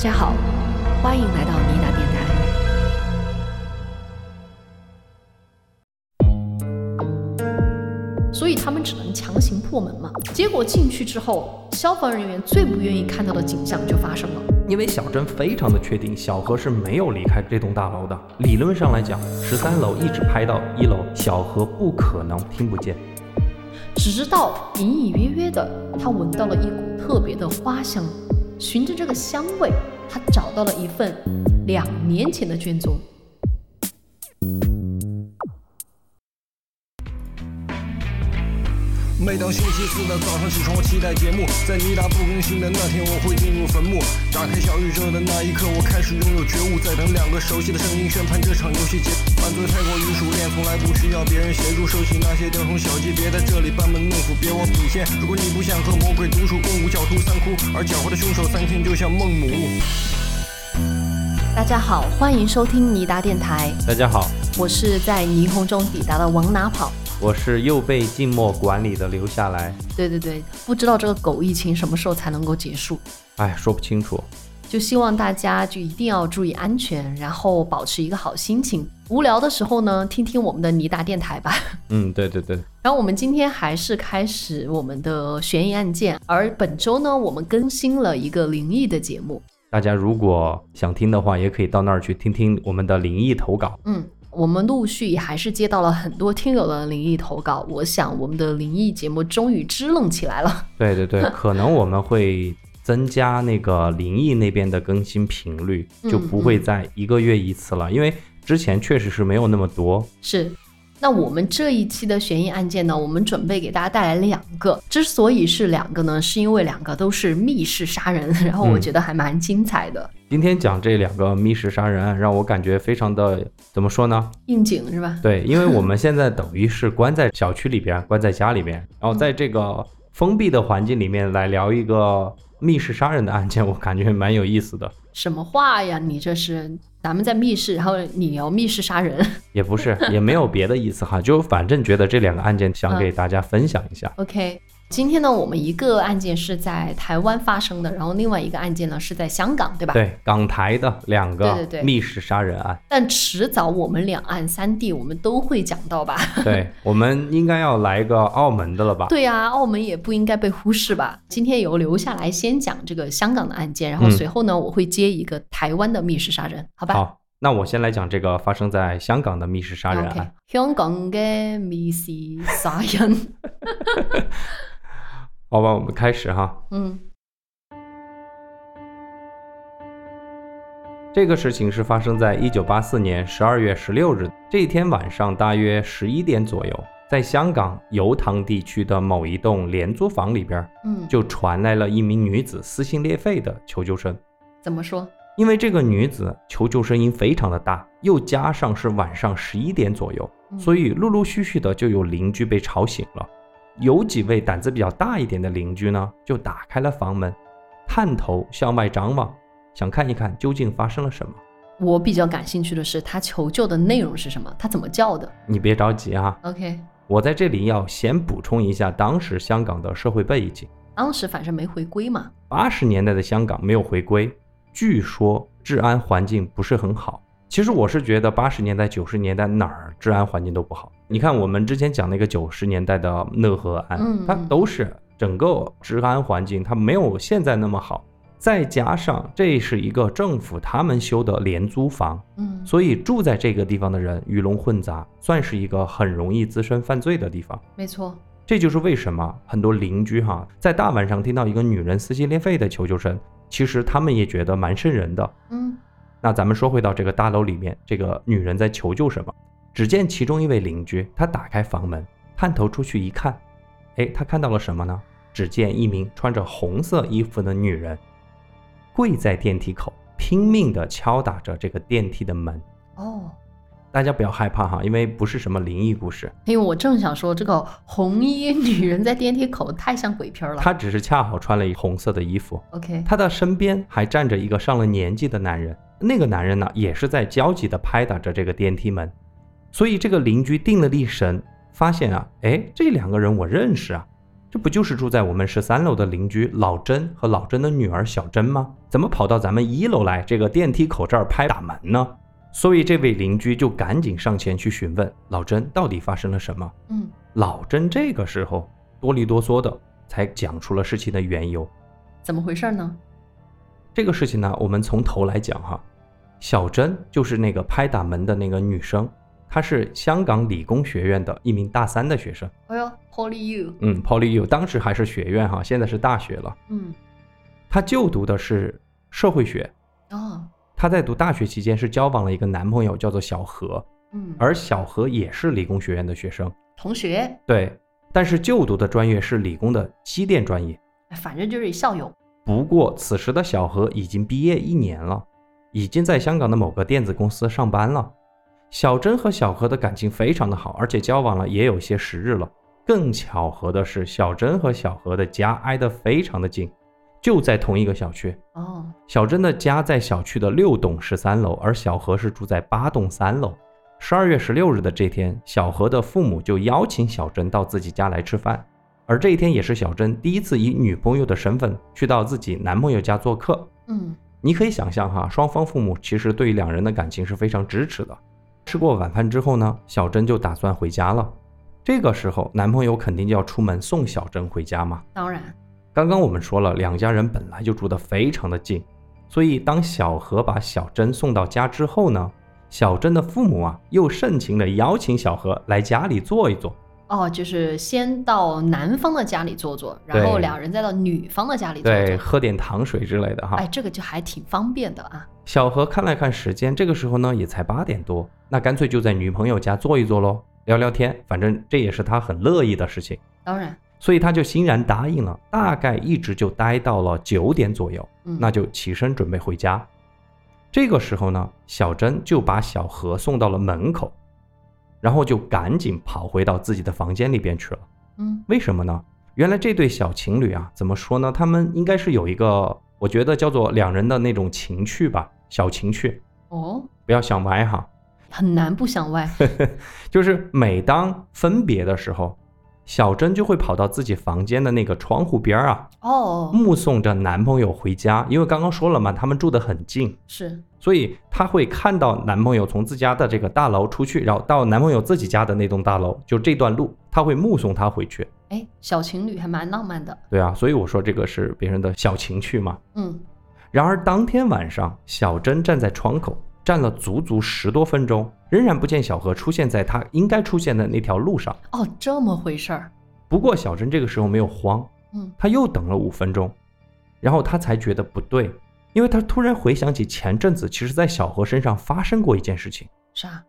大家好，欢迎来到妮娜电台。所以他们只能强行破门嘛。结果进去之后，消防人员最不愿意看到的景象就发生了。因为小珍非常的确定小何是没有离开这栋大楼的。理论上来讲，十三楼一直拍到一楼，小何不可能听不见。直到隐隐约约的，他闻到了一股特别的花香。循着这个香味，他找到了一份两年前的卷宗。每当星期四的早上起床，我期待节目。在你达不更新的那天，我会进入坟墓。打开小宇宙的那一刻，我开始拥有觉悟。在等两个熟悉的声音宣判这场游戏结。犯罪太过于熟练，从来不需要别人协助。收起那些雕虫小技，别在这里班门弄斧，别忘底线。如果你不想和魔鬼独处共舞，狡兔三窟，而狡猾的凶手三天就像孟母。大家好，欢迎收听尼达电台。大家好，我是在霓虹中抵达的往哪跑。我是又被静默管理的留下来。对对对，不知道这个狗疫情什么时候才能够结束？哎，说不清楚。就希望大家就一定要注意安全，然后保持一个好心情。无聊的时候呢，听听我们的尼达电台吧。嗯，对对对。然后我们今天还是开始我们的悬疑案件，而本周呢，我们更新了一个灵异的节目。大家如果想听的话，也可以到那儿去听听我们的灵异投稿。嗯。我们陆续还是接到了很多听友的灵异投稿，我想我们的灵异节目终于支棱起来了。对对对，可能我们会增加那个灵异那边的更新频率，就不会再一个月一次了，因为之前确实是没有那么多。是。那我们这一期的悬疑案件呢，我们准备给大家带来两个。之所以是两个呢，是因为两个都是密室杀人，然后我觉得还蛮精彩的。今天讲这两个密室杀人案，让我感觉非常的怎么说呢？应景是吧？对，因为我们 现在等于是关在小区里边，关在家里边，然后在这个封闭的环境里面来聊一个密室杀人的案件，我感觉蛮有意思的。什么话呀？你这是？咱们在密室，然后你要密室杀人，也不是，也没有别的意思哈，就反正觉得这两个案件想给大家分享一下。OK。今天呢，我们一个案件是在台湾发生的，然后另外一个案件呢是在香港，对吧？对，港台的两个对对对密室杀人案。但迟早我们两岸三地我们都会讲到吧？对，我们应该要来个澳门的了吧？对呀，澳门也不应该被忽视吧？今天由留下来先讲这个香港的案件，然后随后呢我会接一个台湾的密室杀人，好吧？好，那我先来讲这个发生在香港的密室杀人案。香港的密室杀人。好吧，我们开始哈。嗯，这个事情是发生在一九八四年十二月十六日这一天晚上，大约十一点左右，在香港油塘地区的某一栋廉租房里边，嗯，就传来了一名女子撕心裂肺的求救声。怎么说？因为这个女子求救声音非常的大，又加上是晚上十一点左右，所以陆陆续续的就有邻居被吵醒了。有几位胆子比较大一点的邻居呢，就打开了房门，探头向外张望，想看一看究竟发生了什么。我比较感兴趣的是他求救的内容是什么，他怎么叫的？你别着急哈。OK，我在这里要先补充一下当时香港的社会背景。当时反正没回归嘛。八十年代的香港没有回归，据说治安环境不是很好。其实我是觉得八十年代、九十年代哪儿治安环境都不好。你看我们之前讲那个九十年代的讷河案，它都是整个治安环境它没有现在那么好。再加上这是一个政府他们修的廉租房，嗯，所以住在这个地方的人鱼龙混杂，算是一个很容易滋生犯罪的地方。没错，这就是为什么很多邻居哈在大晚上听到一个女人撕心裂肺的求救声，其实他们也觉得蛮瘆人的。嗯。那咱们说回到这个大楼里面，这个女人在求救什么？只见其中一位邻居，他打开房门，探头出去一看，哎，他看到了什么呢？只见一名穿着红色衣服的女人，跪在电梯口，拼命地敲打着这个电梯的门。哦，大家不要害怕哈，因为不是什么灵异故事。因为我正想说，这个红衣女人在电梯口太像鬼片了。她只是恰好穿了一红色的衣服。OK，她的身边还站着一个上了年纪的男人。那个男人呢，也是在焦急地拍打着这个电梯门，所以这个邻居定了定神，发现啊，哎，这两个人我认识啊，这不就是住在我们十三楼的邻居老甄和老甄的女儿小甄吗？怎么跑到咱们一楼来这个电梯口这儿拍打门呢？所以这位邻居就赶紧上前去询问老甄到底发生了什么。嗯，老甄这个时候哆里哆嗦的才讲出了事情的缘由。怎么回事呢？这个事情呢，我们从头来讲哈。小甄就是那个拍打门的那个女生，她是香港理工学院的一名大三的学生。哎呦，Poly U，嗯，Poly U，当时还是学院哈，现在是大学了。嗯，她就读的是社会学。哦，她在读大学期间是交往了一个男朋友，叫做小何，嗯，而小何也是理工学院的学生。同学，对，但是就读的专业是理工的机电专业。哎反正就是校友。不过此时的小何已经毕业一年了。已经在香港的某个电子公司上班了。小珍和小何的感情非常的好，而且交往了也有些时日了。更巧合的是，小珍和小何的家挨得非常的近，就在同一个小区。哦，小珍的家在小区的六栋十三楼，而小何是住在八栋三楼。十二月十六日的这天，小何的父母就邀请小珍到自己家来吃饭，而这一天也是小珍第一次以女朋友的身份去到自己男朋友家做客。嗯，你可以想象哈，双方父母其实对于两人的感情是非常支持的。吃过晚饭之后呢，小珍就打算回家了。这个时候，男朋友肯定就要出门送小珍回家嘛。当然，刚刚我们说了，两家人本来就住得非常的近，所以当小何把小珍送到家之后呢，小珍的父母啊又盛情的邀请小何来家里坐一坐。哦，就是先到男方的家里坐坐，然后两人再到女方的家里坐对，坐。喝点糖水之类的哈。哎，这个就还挺方便的啊。小何看了看时间，这个时候呢也才八点多，那干脆就在女朋友家坐一坐喽，聊聊天，反正这也是他很乐意的事情，当然，所以他就欣然答应了。大概一直就待到了九点左右，嗯，那就起身准备回家。这个时候呢，小珍就把小何送到了门口，然后就赶紧跑回到自己的房间里边去了。嗯为什么呢？原来这对小情侣啊，怎么说呢？他们应该是有一个，我觉得叫做两人的那种情趣吧，小情趣，哦，不要想歪哈。很难不想歪。就是每当分别的时候，小珍就会跑到自己房间的那个窗户边儿啊，哦，目送着男朋友回家。因为刚刚说了嘛，他们住得很近，是，所以她会看到男朋友从自家的这个大楼出去，然后到男朋友自己家的那栋大楼，就这段路，她会目送他回去。哎，小情侣还蛮浪漫的。对啊，所以我说这个是别人的小情趣嘛。嗯，然而当天晚上，小珍站在窗口站了足足十多分钟，仍然不见小何出现在他应该出现的那条路上。哦，这么回事儿。不过小珍这个时候没有慌，嗯，她又等了五分钟，然后她才觉得不对，因为她突然回想起前阵子其实在小何身上发生过一件事情，啥？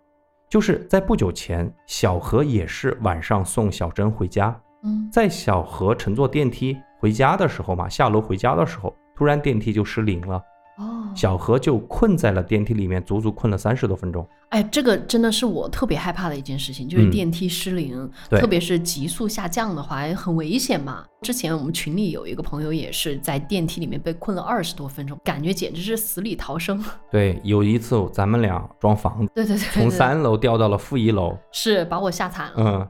就是在不久前，小何也是晚上送小珍回家，嗯，在小何乘坐电梯回家的时候嘛，下楼回家的时候，突然电梯就失灵了，哦，小何就困在了电梯里面，足足困了三十多分钟。哎，这个真的是我特别害怕的一件事情，就是嗯电梯失灵，对特别是急速下降的话，很危险嘛。之前我们群里有一个朋友也是在电梯里面被困了二十多分钟，感觉简直是死里逃生。对，有一次咱们俩装房子，对对对对从三楼掉到了负一楼。是把我吓惨了。嗯，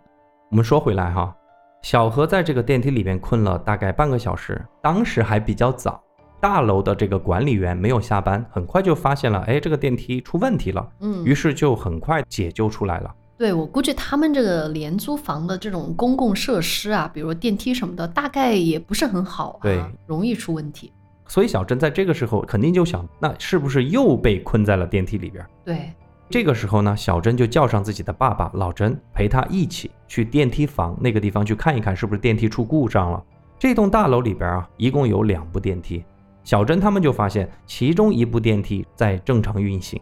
我们说回来哈，小何在这个电梯里面困了大概半个小时，当时还比较早，大楼的这个管理员没有下班，很快就发现了，哎，这个电梯出问题了，嗯，于是就很快解救出来了。对我估计他们这个廉租房的这种公共设施啊，比如电梯什么的，大概也不是很好、啊，对，容易出问题。所以小珍在这个时候肯定就想，那是不是又被困在了电梯里边？对，这个时候呢，小珍就叫上自己的爸爸老甄，陪他一起去电梯房那个地方去看一看，是不是电梯出故障了。这栋大楼里边啊，一共有两部电梯。小珍他们就发现，其中一部电梯在正常运行，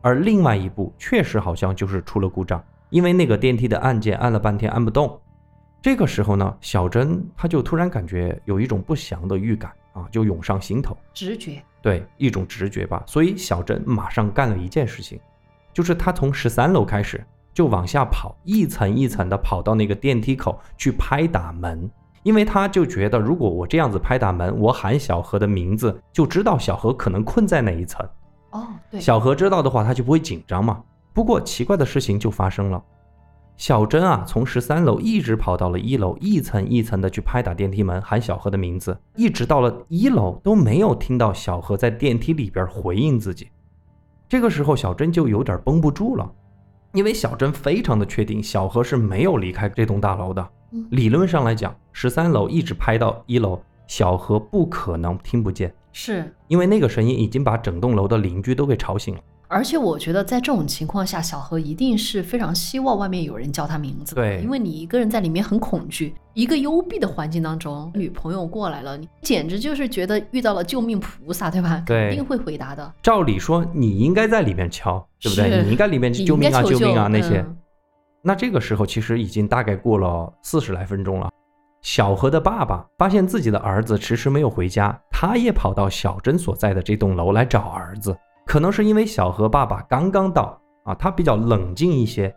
而另外一部确实好像就是出了故障，因为那个电梯的按键按了半天按不动。这个时候呢，小珍她就突然感觉有一种不祥的预感啊，就涌上心头。直觉。对，一种直觉吧。所以小珍马上干了一件事情，就是她从十三楼开始就往下跑，一层一层的跑到那个电梯口去拍打门，因为他就觉得如果我这样子拍打门，我喊小何的名字，就知道小何可能困在哪一层。哦，对，小何知道的话，他就不会紧张嘛。不过奇怪的事情就发生了，小珍啊，从十三楼一直跑到了一楼，一层一层的去拍打电梯门，喊小何的名字，一直到了一楼都没有听到小何在电梯里边回应自己。这个时候，小珍就有点绷不住了，因为小珍非常的确定小何是没有离开这栋大楼的。嗯。理论上来讲，十三楼一直拍到一楼，小何不可能听不见，是，因为那个声音已经把整栋楼的邻居都给吵醒了。而且我觉得在这种情况下，小何一定是非常希望外面有人叫他名字的，对。因为你一个人在里面很恐惧，一个幽闭的环境当中，女朋友过来了，你简直就是觉得遇到了救命菩萨，对吧？对。肯定会回答的，照理说，你应该在里面敲，对不对？你应该里面你救命啊，救命啊那些。嗯那这个时候其实已经大概过了四十来分钟了。小何的爸爸发现自己的儿子迟迟没有回家，他也跑到小珍所在的这栋楼来找儿子。可能是因为小何爸爸刚刚到啊，他比较冷静一些，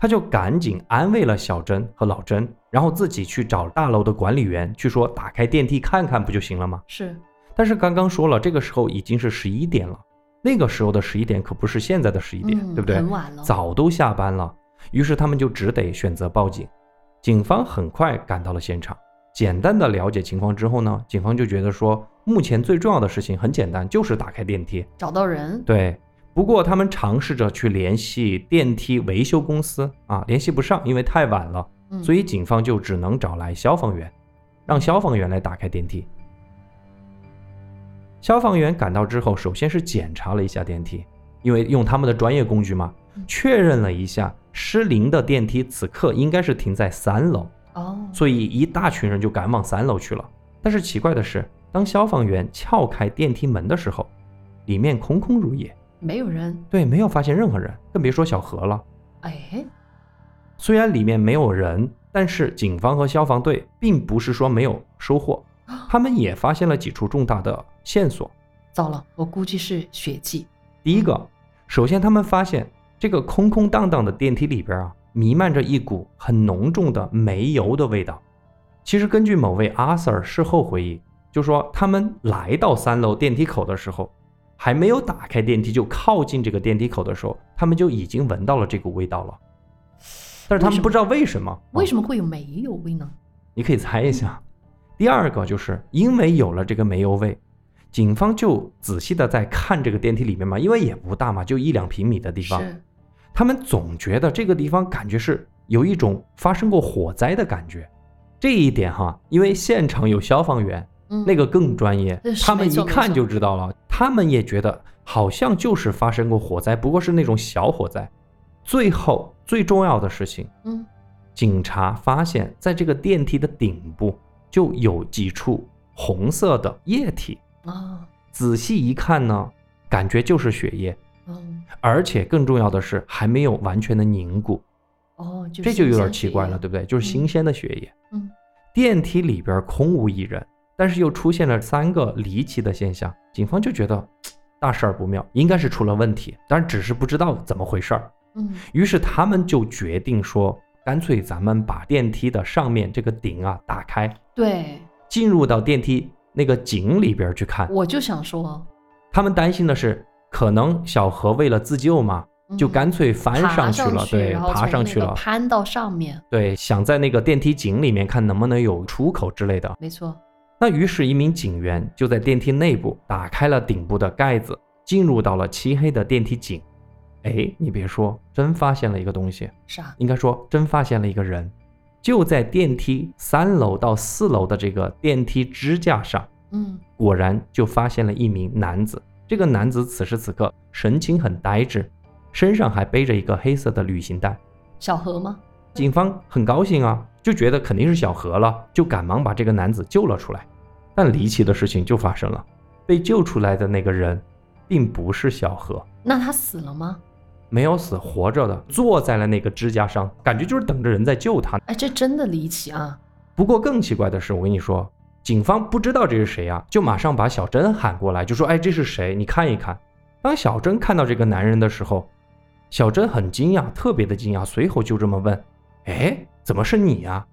他就赶紧安慰了小珍和老珍，然后自己去找大楼的管理员去说打开电梯看看不就行了吗？是但是刚刚说了，这个时候已经是十一点了，那个时候的十一点可不是现在的十一点，嗯对不对？很晚了，早都下班了，于是他们就只得选择报警。警方很快赶到了现场，简单的了解情况之后呢，警方就觉得说，目前最重要的事情很简单，就是打开电梯。找到人，对，不过他们尝试着去联系电梯维修公司。啊，联系不上，因为太晚了，嗯。所以警方就只能找来消防员，让消防员来打开电梯。消防员赶到之后，首先是检查了一下电梯，因为用他们的专业工具嘛嗯，确认了一下失灵的电梯此刻应该是停在三楼，哦，所以一大群人就赶往三楼去了。但是奇怪的是，当消防员撬开电梯门的时候，里面空空如也，没有人，对，没有发现任何人，更别说小何了。哎，虽然里面没有人，但是警方和消防队并不是说没有收获，他们也发现了几处重大的线索。糟了，我估计是血迹，第一个，首先他们发现这个空空荡荡的电梯里边啊，弥漫着一股很浓重的煤油的味道。其实根据某位阿 Sir 事后回忆，就说他们来到三楼电梯口的时候，还没有打开电梯就靠近这个电梯口的时候，他们就已经闻到了这股味道了。但是他们不知道为什么，为什么？么会有煤油味呢？你可以猜一下。第二个就是因为有了这个煤油味，警方就仔细的在看这个电梯里面嘛，因为也不大嘛，就一两平米的地方，是，他们总觉得这个地方感觉是有一种发生过火灾的感觉。这一点哈，因为现场有消防员，嗯，那个更专业他们一看就知道了。他们也觉得好像就是发生过火灾，不过是那种小火灾。最后最重要的事情，嗯，警察发现在这个电梯的顶部就有几处红色的液体，啊，仔细一看呢，感觉就是血液，嗯，而且更重要的是还没有完全的凝固，哦，就这就有点奇怪了，对不对？就是新鲜的血液。嗯，电梯里边空无一人，但是又出现了三个离奇的现象，警方就觉得大事儿不妙，应该是出了问题，但只是不知道怎么回事儿。嗯，于是他们就决定说，干脆咱们把电梯的上面这个顶啊打开，对，进入到电梯那个井里边去看。我就想说，他们担心的是，可能小何为了自救嘛，就嗯干脆翻上去了，对，爬上去了，攀到上面，对，想在那个电梯井里面看能不能有出口之类的。没错，那于是，一名警员就在电梯内部打开了顶部的盖子，进入到了漆黑的电梯井。哎，你别说，真发现了一个东西，啥？应该说真发现了一个人，就在电梯三楼到四楼的这个电梯支架上，嗯，果然就发现了一名男子。这个男子此时此刻神情很呆滞，身上还背着一个黑色的旅行袋。小何吗？警方很高兴啊，就觉得肯定是小何了，就赶忙把这个男子救了出来。但离奇的事情就发生了，被救出来的那个人，并不是小何，那他死了吗？没有死，活着的，坐在了那个支架上，感觉就是等着人在救他。哎，这真的离奇啊！不过更奇怪的是，我跟你说，警方不知道这是谁啊，就马上把小珍喊过来，就说：“哎，这是谁？你看一看。”当小珍看到这个男人的时候，小珍很惊讶，特别的惊讶，随后就这么问：“哎，怎么是你呀、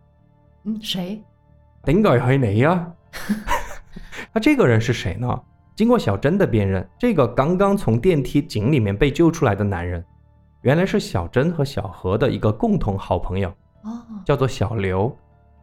嗯，谁？点解係你呀？那这个人是谁呢？经过小珍的辨认，这个刚刚从电梯井里面被救出来的男人，原来是小珍和小何的一个共同好朋友，哦，叫做小刘。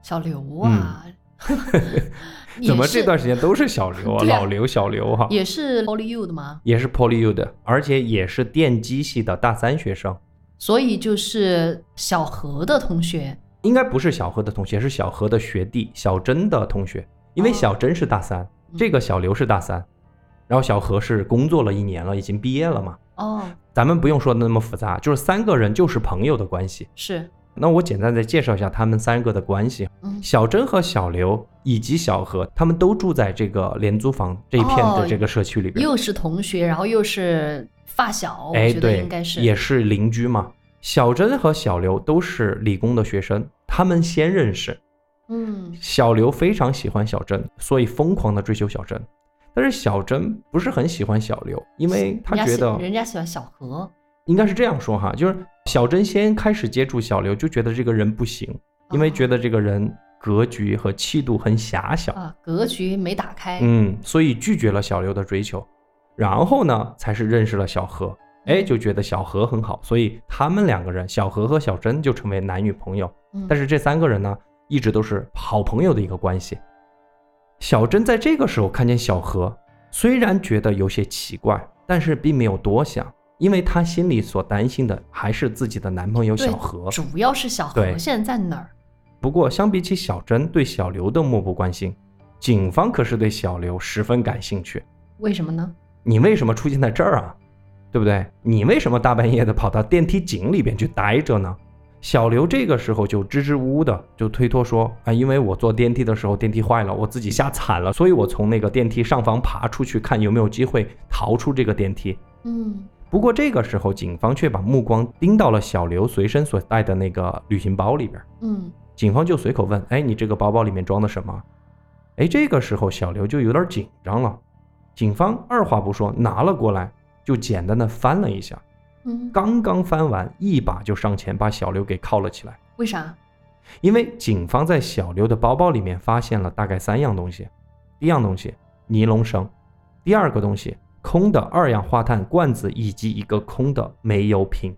小刘啊，也 怎么这段时间都是小刘啊？啊老刘、小刘哈，也是 Hollywood 的吗？也是 PolyU 的，而且也是电机系的大三学生。所以就是小何的同学应该不是小何的同学，是小何的学弟小珍的同学，因为哦小珍是大三，嗯这个小刘是大三，然后小何是工作了一年了，已经毕业了嘛。哦，咱们不用说的那么复杂，就是三个人就是朋友的关系。是，那我简单再介绍一下他们三个的关系。嗯，小珍和小刘以及小何，他们都住在这个廉租房这一片的这个社区里边。又是同学，然后又是发小，我哎，对，应该是也是邻居嘛。小珍和小刘都是理工的学生，他们先认识。嗯小刘非常喜欢小珍，所以疯狂的追求小珍。但是小珍不是很喜欢小刘，因为他觉得人家喜欢小何，应该是这样说哈，就是小珍先开始接触小刘，就觉得这个人不行，因为觉得这个人格局和气度很狭小，啊，格局没打开，嗯，所以拒绝了小刘的追求。然后呢，才是认识了小何，哎，就觉得小何很好，所以他们两个人，小何和小珍就成为男女朋友。嗯，但是这三个人呢，一直都是好朋友的一个关系。小珍在这个时候看见小何，虽然觉得有些奇怪，但是并没有多想，因为她心里所担心的还是自己的男朋友小何。主要是小何现在在哪儿？不过，相比起小珍对小刘的漠不关心，警方可是对小刘十分感兴趣。为什么呢？你为什么出现在这儿啊？对不对？你为什么大半夜的跑到电梯井里边去待着呢？小刘这个时候就支支吾吾的就推脱说啊，因为我坐电梯的时候电梯坏了，我自己吓惨了，所以我从那个电梯上方爬出去看有没有机会逃出这个电梯。嗯不过这个时候，警方却把目光盯到了小刘随身所带的那个旅行包里边。嗯，警方就随口问：“哎，你这个包包里面装的什么？”哎，这个时候小刘就有点紧张了。警方二话不说拿了过来，就简单的翻了一下。嗯，刚刚翻完，一把就上前把小刘给铐了起来。为啥？因为警方在小刘的包包里面发现了大概三样东西：第一样东西尼龙绳，第二个东西空的二氧化碳罐子以及一个空的煤油瓶。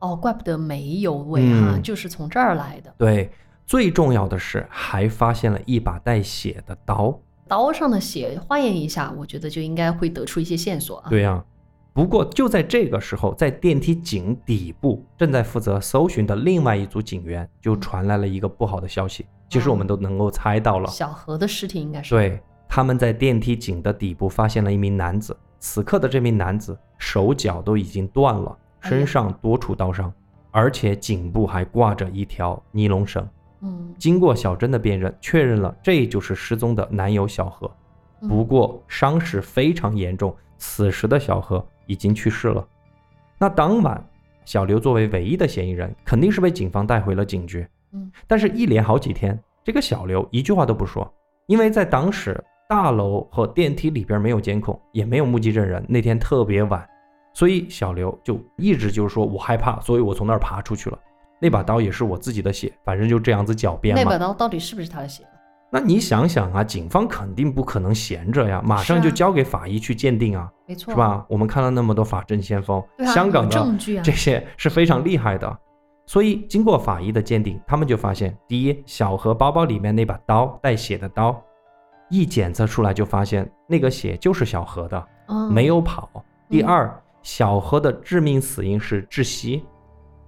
哦，怪不得煤油味哈，嗯就是从这儿来的。对，最重要的是还发现了一把带血的刀。刀上的血化验一下，我觉得就应该会得出一些线索啊。对呀、不过就在这个时候，在电梯井底部正在负责搜寻的另外一组警员就传来了一个不好的消息。其实我们都能够猜到了，小何的尸体应该是对，他们在电梯井的底部发现了一名男子。此刻的这名男子手脚都已经断了，身上多处刀伤，而且颈部还挂着一条尼龙绳。嗯，经过小珍的辨认，确认了这就是失踪的男友小何。嗯不过伤势非常严重，此时的小何已经去世了。那当晚，小刘作为唯一的嫌疑人，肯定是被警方带回了警局。嗯，但是，一连好几天，这个小刘一句话都不说，因为在当时大楼和电梯里边没有监控，也没有目击证人。那天特别晚，所以小刘就一直就是说我害怕，所以我从那儿爬出去了。那把刀也是我自己的血，反正就这样子狡辩嘛。那把刀到底是不是他的血？那你想想啊，警方肯定不可能闲着呀，马上就交给法医去鉴定啊，没错，是？吧？我们看了那么多法证先锋，香港的证据啊 这，些是非常厉害的。所以经过法医的鉴定，他们就发现，第一，小何包包里面那把刀带血的刀，一检测出来就发现那个血就是小何的，嗯没有跑。第嗯二，小何的致命死因是窒息，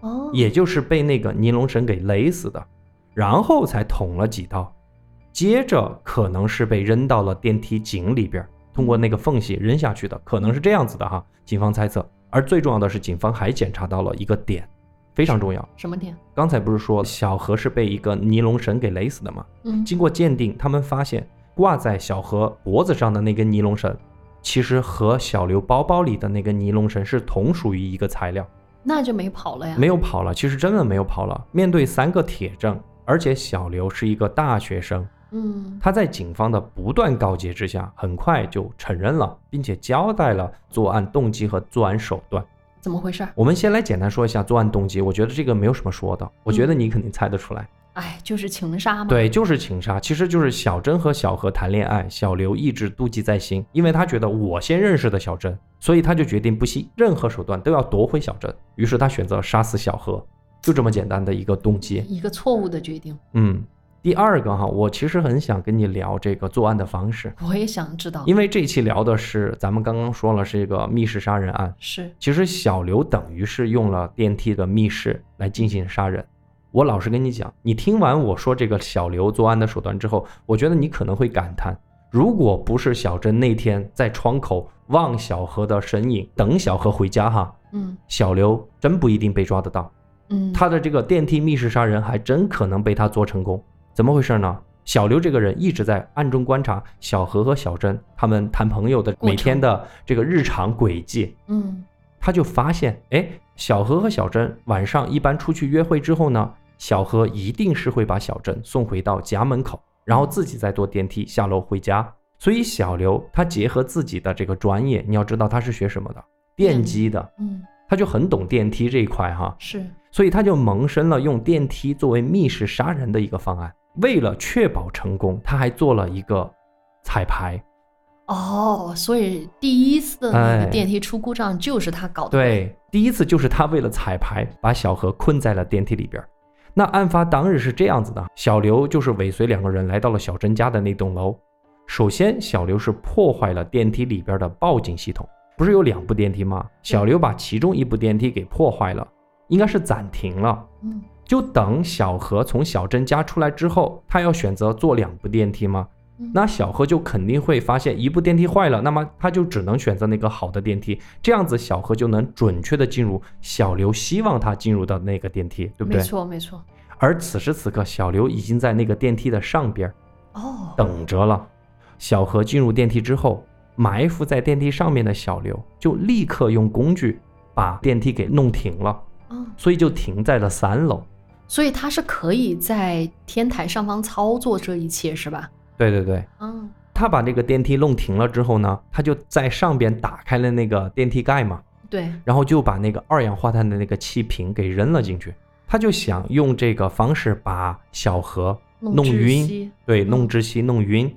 哦，也就是被那个尼龙绳给勒死的，然后才捅了几刀，接着可能是被扔到了电梯井里边，通过那个缝隙扔下去的，可能是这样子的哈，警方猜测。而最重要的是，警方还检查到了一个点，非常重要。什么点？刚才不是说小何是被一个尼龙绳给勒死的吗？嗯，经过鉴定，他们发现挂在小何脖子上的那根尼龙绳，其实和小刘包包里的那根尼龙绳是同属于一个材料。那就没跑了呀。没有跑了，其实真的没有跑了。面对三个铁证，而且小刘是一个大学生，嗯，他在警方的不断告诫之下，很快就承认了，并且交代了作案动机和作案手段。怎么回事儿？我们先来简单说一下作案动机，我觉得这个没有什么说的，我觉得你肯定猜得出来。哎，就是情杀嘛。，对，就是情杀，其实就是小珍和小何谈恋爱，小刘一直妒忌在心，因为他觉得我先认识的小珍，所以他就决定不惜任何手段都要夺回小珍。于是他选择杀死小何，就这么简单的一个动机。一个错误的决定。嗯，第二个哈，我其实很想跟你聊这个作案的方式，我也想知道，因为这期聊的是咱们刚刚说了是一个密室杀人案，是其实小刘等于是用了电梯的密室来进行杀人。我老实跟你讲，你听完我说这个小刘作案的手段之后，我觉得你可能会感叹，如果不是小珍那天在窗口望小何的身影，等小何回家哈，嗯小刘真不一定被抓得到。嗯，他的这个电梯密室杀人还真可能被他做成功。怎么回事呢？小刘这个人一直在暗中观察小何和小珍他们谈朋友的每天的这个日常轨迹，嗯他就发现，哎，小何和小珍晚上一般出去约会之后呢，小何一定是会把小郑送回到家门口，然后自己再坐电梯下楼回家。所以小刘他结合自己的这个专业，你要知道他是学什么的，电机的，嗯他就很懂电梯这一块哈。是所以他就萌生了用电梯作为密室杀人的一个方案。为了确保成功，他还做了一个彩排。哦，所以第一次的那哎个电梯出故障就是他搞的。，对，第一次就是他为了彩排，把小何困在了电梯里边儿。那案发当日是这样子的，小刘就是尾随两个人来到了小珍家的那栋楼。首先，小刘是破坏了电梯里边的报警系统，不是有两部电梯吗？小刘把其中一部电梯给破坏了，应该是暂停了。嗯就等小何从小珍家出来之后，他要选择坐两部电梯吗嗯？那小何就肯定会发现一部电梯坏了，那么他就只能选择那个好的电梯，这样子小何就能准确的进入小刘希望他进入的那个电梯，对不对没？错没错。而此时此刻，小刘已经在那个电梯的上边哦，等着了。小何进入电梯之后，埋伏在电梯上面的小刘就立刻用工具把电梯给弄停了，嗯，所以就停在了三楼。所以他是可以在天台上方操作这一切是吧？对对对，嗯。他把这个电梯弄停了之后呢，他就在上边打开了那个电梯盖嘛，对，然后就把那个二氧化碳的那个气瓶给扔了进去。他就想用这个方式把小何弄晕。息。对，嗯。弄窒息、弄晕。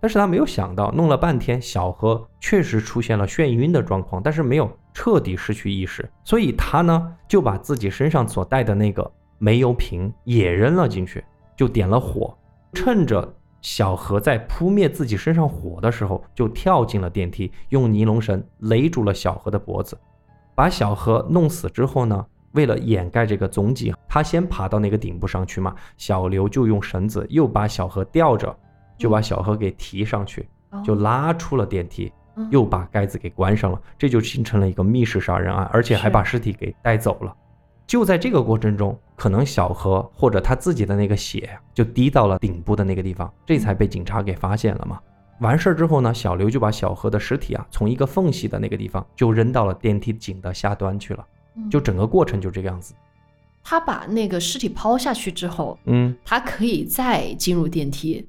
但是他没有想到，弄了半天，小何确实出现了眩晕的状况，但是没有彻底失去意识。所以他呢，就把自己身上所带的那个煤油瓶也扔了进去，就点了火，趁着小何在扑灭自己身上火的时候，就跳进了电梯，用尼龙绳勒住了小何的脖子。把小何弄死之后呢，为了掩盖这个踪迹，他先爬到那个顶部上去嘛。小刘就用绳子又把小何吊着，就把小何给提上去，哦就拉出了电梯，嗯又把盖子给关上了，这就形成了一个密室杀人案，而且还把尸体给带走了。就在这个过程中，可能小何或者他自己的那个血就滴到了顶部的那个地方，这才被警察给发现了嘛。完事儿之后呢，小刘就把小何的尸体啊从一个缝隙的那个地方就扔到了电梯井的下端去了，嗯就整个过程就这个样子。他把那个尸体抛下去之后，嗯他可以再进入电梯，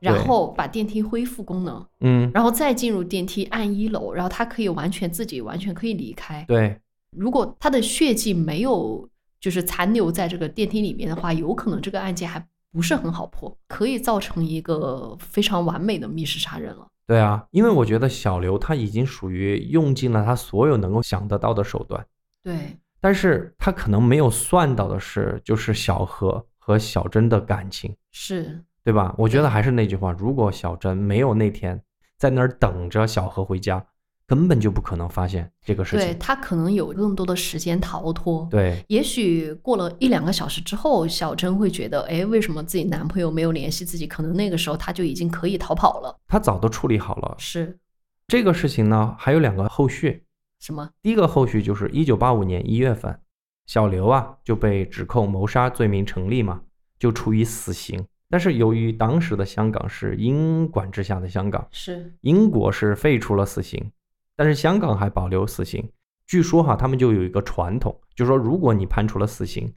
然后把电梯恢复功能，嗯，然后再进入电梯按一楼，然后他可以完全自己完全可以离开。对如果他的血迹没有就是残留在这个电梯里面的话，有可能这个案件还不是很好破，可以造成一个非常完美的密室杀人了。对啊，因为我觉得小刘他已经属于用尽了他所有能够想得到的手段，对，但是他可能没有算到的是，就是小何和小珍的感情，是，对吧？我觉得还是那句话，如果小珍没有那天在那儿等着小何回家，根本就不可能发现这个事情。对他可能有更多的时间逃脱。对也许过了一两个小时之后，小珍会觉得，哎，为什么自己男朋友没有联系自己？可能那个时候他就已经可以逃跑了。他早都处理好了是这个事情呢，还有两个后续。什么？第一个后续就是一九八五年一月份，小刘啊就被指控谋杀罪名成立嘛，就处以死刑。但是由于当时的香港是英管制下的香港，是英国是废除了死刑，但是香港还保留死刑。据说哈，他们就有一个传统，就是说如果你判处了死刑，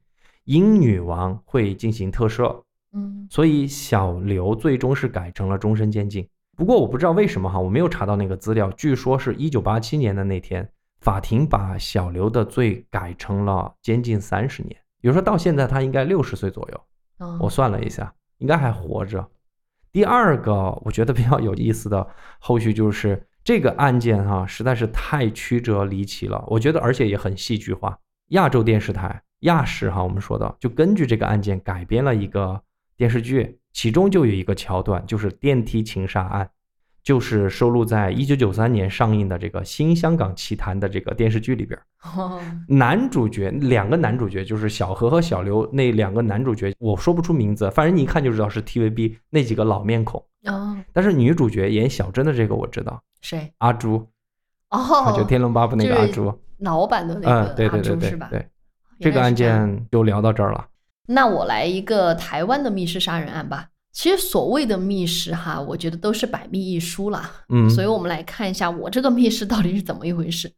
英女王会进行特赦，嗯所以小刘最终是改成了终身监禁。不过我不知道为什么哈，我没有查到那个资料。据说是一九八七年的那天，法庭把小刘的罪改成了监禁三十年，也就是说到现在他应该六十岁左右。哦我算了一下，应该还活着。第二个我觉得比较有意思的后续就是这个案件哈、实在是太曲折离奇了，我觉得而且也很戏剧化。亚洲电视台亚视哈，我们说的就根据这个案件改编了一个电视剧，其中就有一个桥段，就是电梯情杀案，就是收录在一九九三年上映的这个《新香港奇谭》的这个电视剧里边。哦，男主角两个男主角就是小何和小刘那两个男主角，我说不出名字，反正你一看就知道是 TVB 那几个老面孔。哦，但是女主角演小珍的这个我知道，谁？阿朱，哦，就《天龙八部》那个阿朱。老版的那嗯，个阿对对对朱是吧？对对，这个案件就聊到这儿了。那我来一个台湾的密室杀人案吧。其实所谓的密室哈，我觉得都是百密一疏啦。嗯，所以我们来看一下我这个密室到底是怎么一回事。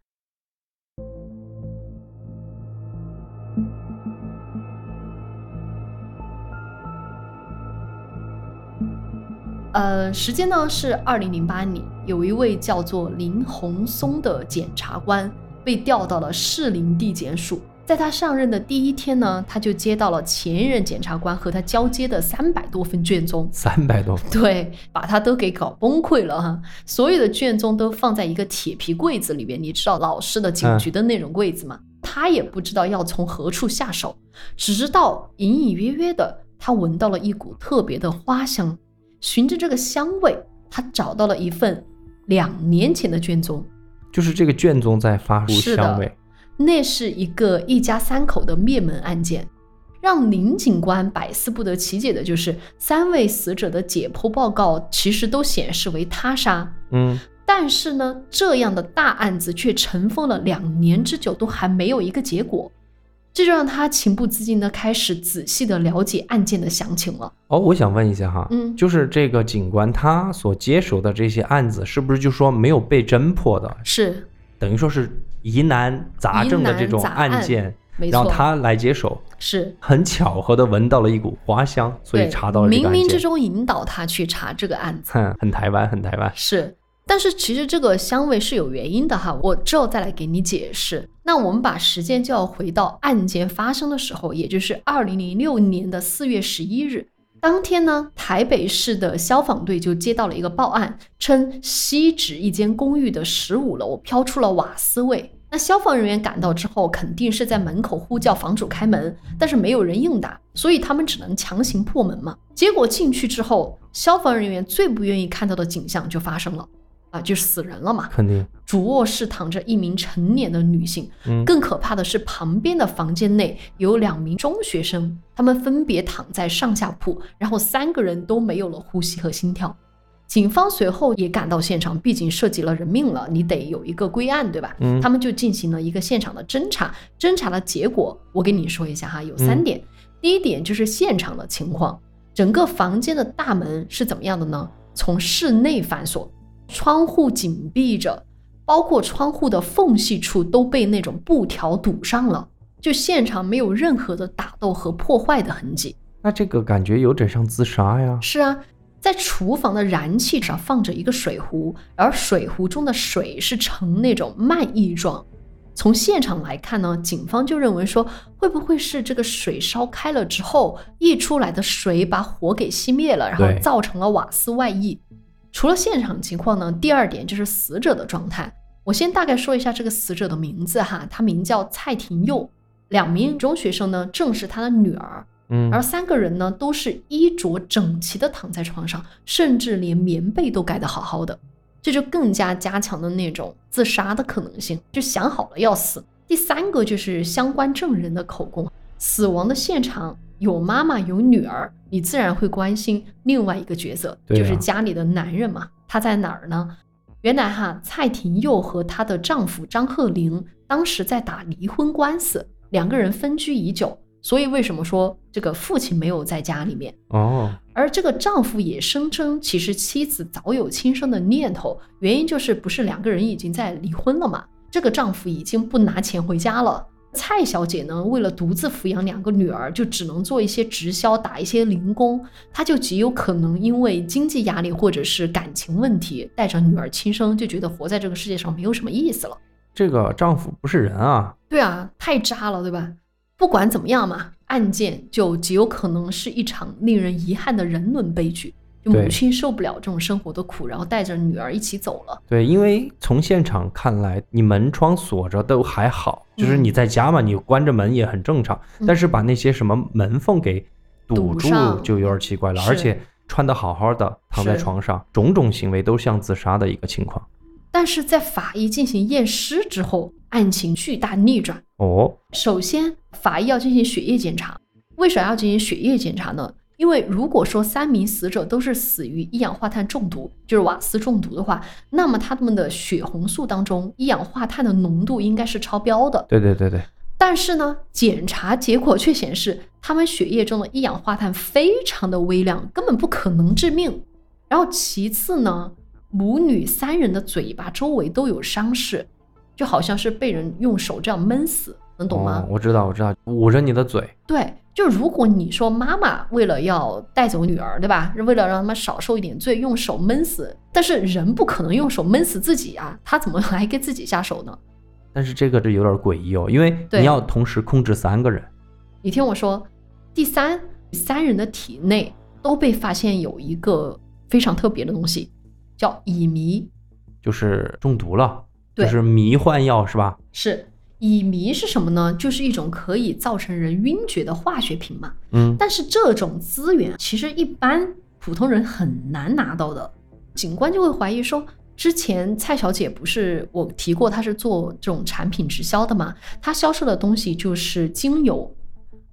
呃，时间呢是二零零八年，有一位叫做林红松的检察官被调到了士林地检署。在他上任的第一天呢，他就接到了前任检察官和他交接的三百多份卷宗，三百多份，对，把他都给搞崩溃了哈。所有的卷宗都放在一个铁皮柜子里面，你知道老式的警局的那种柜子吗？他也不知道要从何处下手，直到隐隐约约的，他闻到了一股特别的花香。循着这个香味，他找到了一份两年前的卷宗，就是这个卷宗在发出香味。那是一个一家三口的灭门案件。让林警官百思不得其解的就是，三位死者的解剖报告其实都显示为他杀，嗯，但是呢，这样的大案子却尘封了两年之久，都还没有一个结果，这就让他情不自禁的开始仔细的了解案件的详情了。哦，我想问一下哈，嗯。就是这个警官他所接手的这些案子，是不是就说没有被侦破的，是，等于说是疑难杂症的这种案案件，没错，然后他来接手，是很巧合的闻到了一股花香，所以查到了。冥冥之中引导他去查这个案子。哼，很台湾，很台湾。是，但是其实这个香味是有原因的哈，我之后再来给你解释。那我们把时间就要回到案件发生的时候，也就是二零零六年的四月十一日。当天呢，台北市的消防队就接到了一个报案，称西址一间公寓的十五楼飘出了瓦斯味。那消防人员赶到之后，肯定是在门口呼叫房主开门，但是没有人应答，所以他们只能强行破门嘛。结果进去之后，消防人员最不愿意看到的景象就发生了，啊，就是死人了嘛。肯定，主卧室躺着一名成年的女性，嗯，更可怕的是，旁边的房间内有两名中学生，他们分别躺在上下铺，然后三个人都没有了呼吸和心跳。警方随后也赶到现场，毕竟涉及了人命了，你得有一个归案，对吧？嗯他们就进行了一个现场的侦查。侦查的结果，我给你说一下哈，有三嗯点。第一点就是现场的情况，整个房间的大门是怎么样的呢？从室内反锁，窗户紧闭着，包括窗户的缝隙处都被那种布条堵上了，就现场没有任何的打斗和破坏的痕迹。那这个感觉有点像自杀呀。是啊，在厨房的燃气上放着一个水壶，而水壶中的水是呈那种漫溢状。从现场来看呢，警方就认为说，会不会是这个水烧开了之后，溢出来的水把火给熄灭了，然后造成了瓦斯外溢。除了现场情况呢，第二点就是死者的状态。我先大概说一下这个死者的名字哈，他名叫蔡廷佑，两名中学生呢正是他的女儿，嗯而三个人呢，都是衣着整齐的躺在床上，甚至连棉被都盖得好好的，这就更加加强了那种自杀的可能性，就想好了要死。第三个就是相关证人的口供，死亡的现场有妈妈有女儿，你自然会关心另外一个角色，啊就是家里的男人嘛，他在哪儿呢？原来哈，蔡廷佑和她的丈夫张鹤龄当时在打离婚官司，两个人分居已久，所以为什么说这个父亲没有在家里面？哦，而这个丈夫也声称，其实妻子早有轻生的念头，原因就是不是两个人已经在离婚了嘛？这个丈夫已经不拿钱回家了。蔡小姐呢，为了独自抚养两个女儿，就只能做一些直销，打一些零工。她就极有可能因为经济压力或者是感情问题，带着女儿轻生，就觉得活在这个世界上没有什么意思了。这个丈夫不是人啊。对啊，太渣了，对吧？不管怎么样嘛，案件就极有可能是一场令人遗憾的人伦悲剧。就母亲受不了这种生活的苦，然后带着女儿一起走了。对，因为从现场看来，你门窗锁着都还好，就是嗯你在家嘛，你关着门也很正常。嗯但是把那些什么门缝给堵住就有点奇怪了，而且穿的好好的躺在床上，种种行为都像自杀的一个情况。但是在法医进行验尸之后，案情巨大逆转。哦，首先，法医要进行血液检查。为啥要进行血液检查呢？因为如果说三名死者都是死于一氧化碳中毒，就是瓦斯中毒的话，那么他们的血红素当中一氧化碳的浓度应该是超标的。对对对对，但是呢，检查结果却显示他们血液中的一氧化碳非常的微量，根本不可能致命。然后其次呢，母女三人的嘴巴周围都有伤势，就好像是被人用手这样闷死，能懂吗？哦？我知道，我知道，捂着你的嘴。对，就如果你说妈妈为了要带走女儿，对吧？为了让他们少受一点罪，用手闷死，但是人不可能用手闷死自己啊，他怎么来给自己下手呢？但是这个就有点诡异哦，因为你要同时控制三个人。你听我说，第三，三人的体内都被发现有一个非常特别的东西，叫乙醚。就是中毒了，就是迷幻药是吧？是乙醚是什么呢？就是一种可以造成人晕厥的化学品嘛。嗯，但是这种资源其实一般普通人很难拿到的。警官就会怀疑说，之前蔡小姐不是我提过，她是做这种产品直销的吗？她销售的东西就是精油。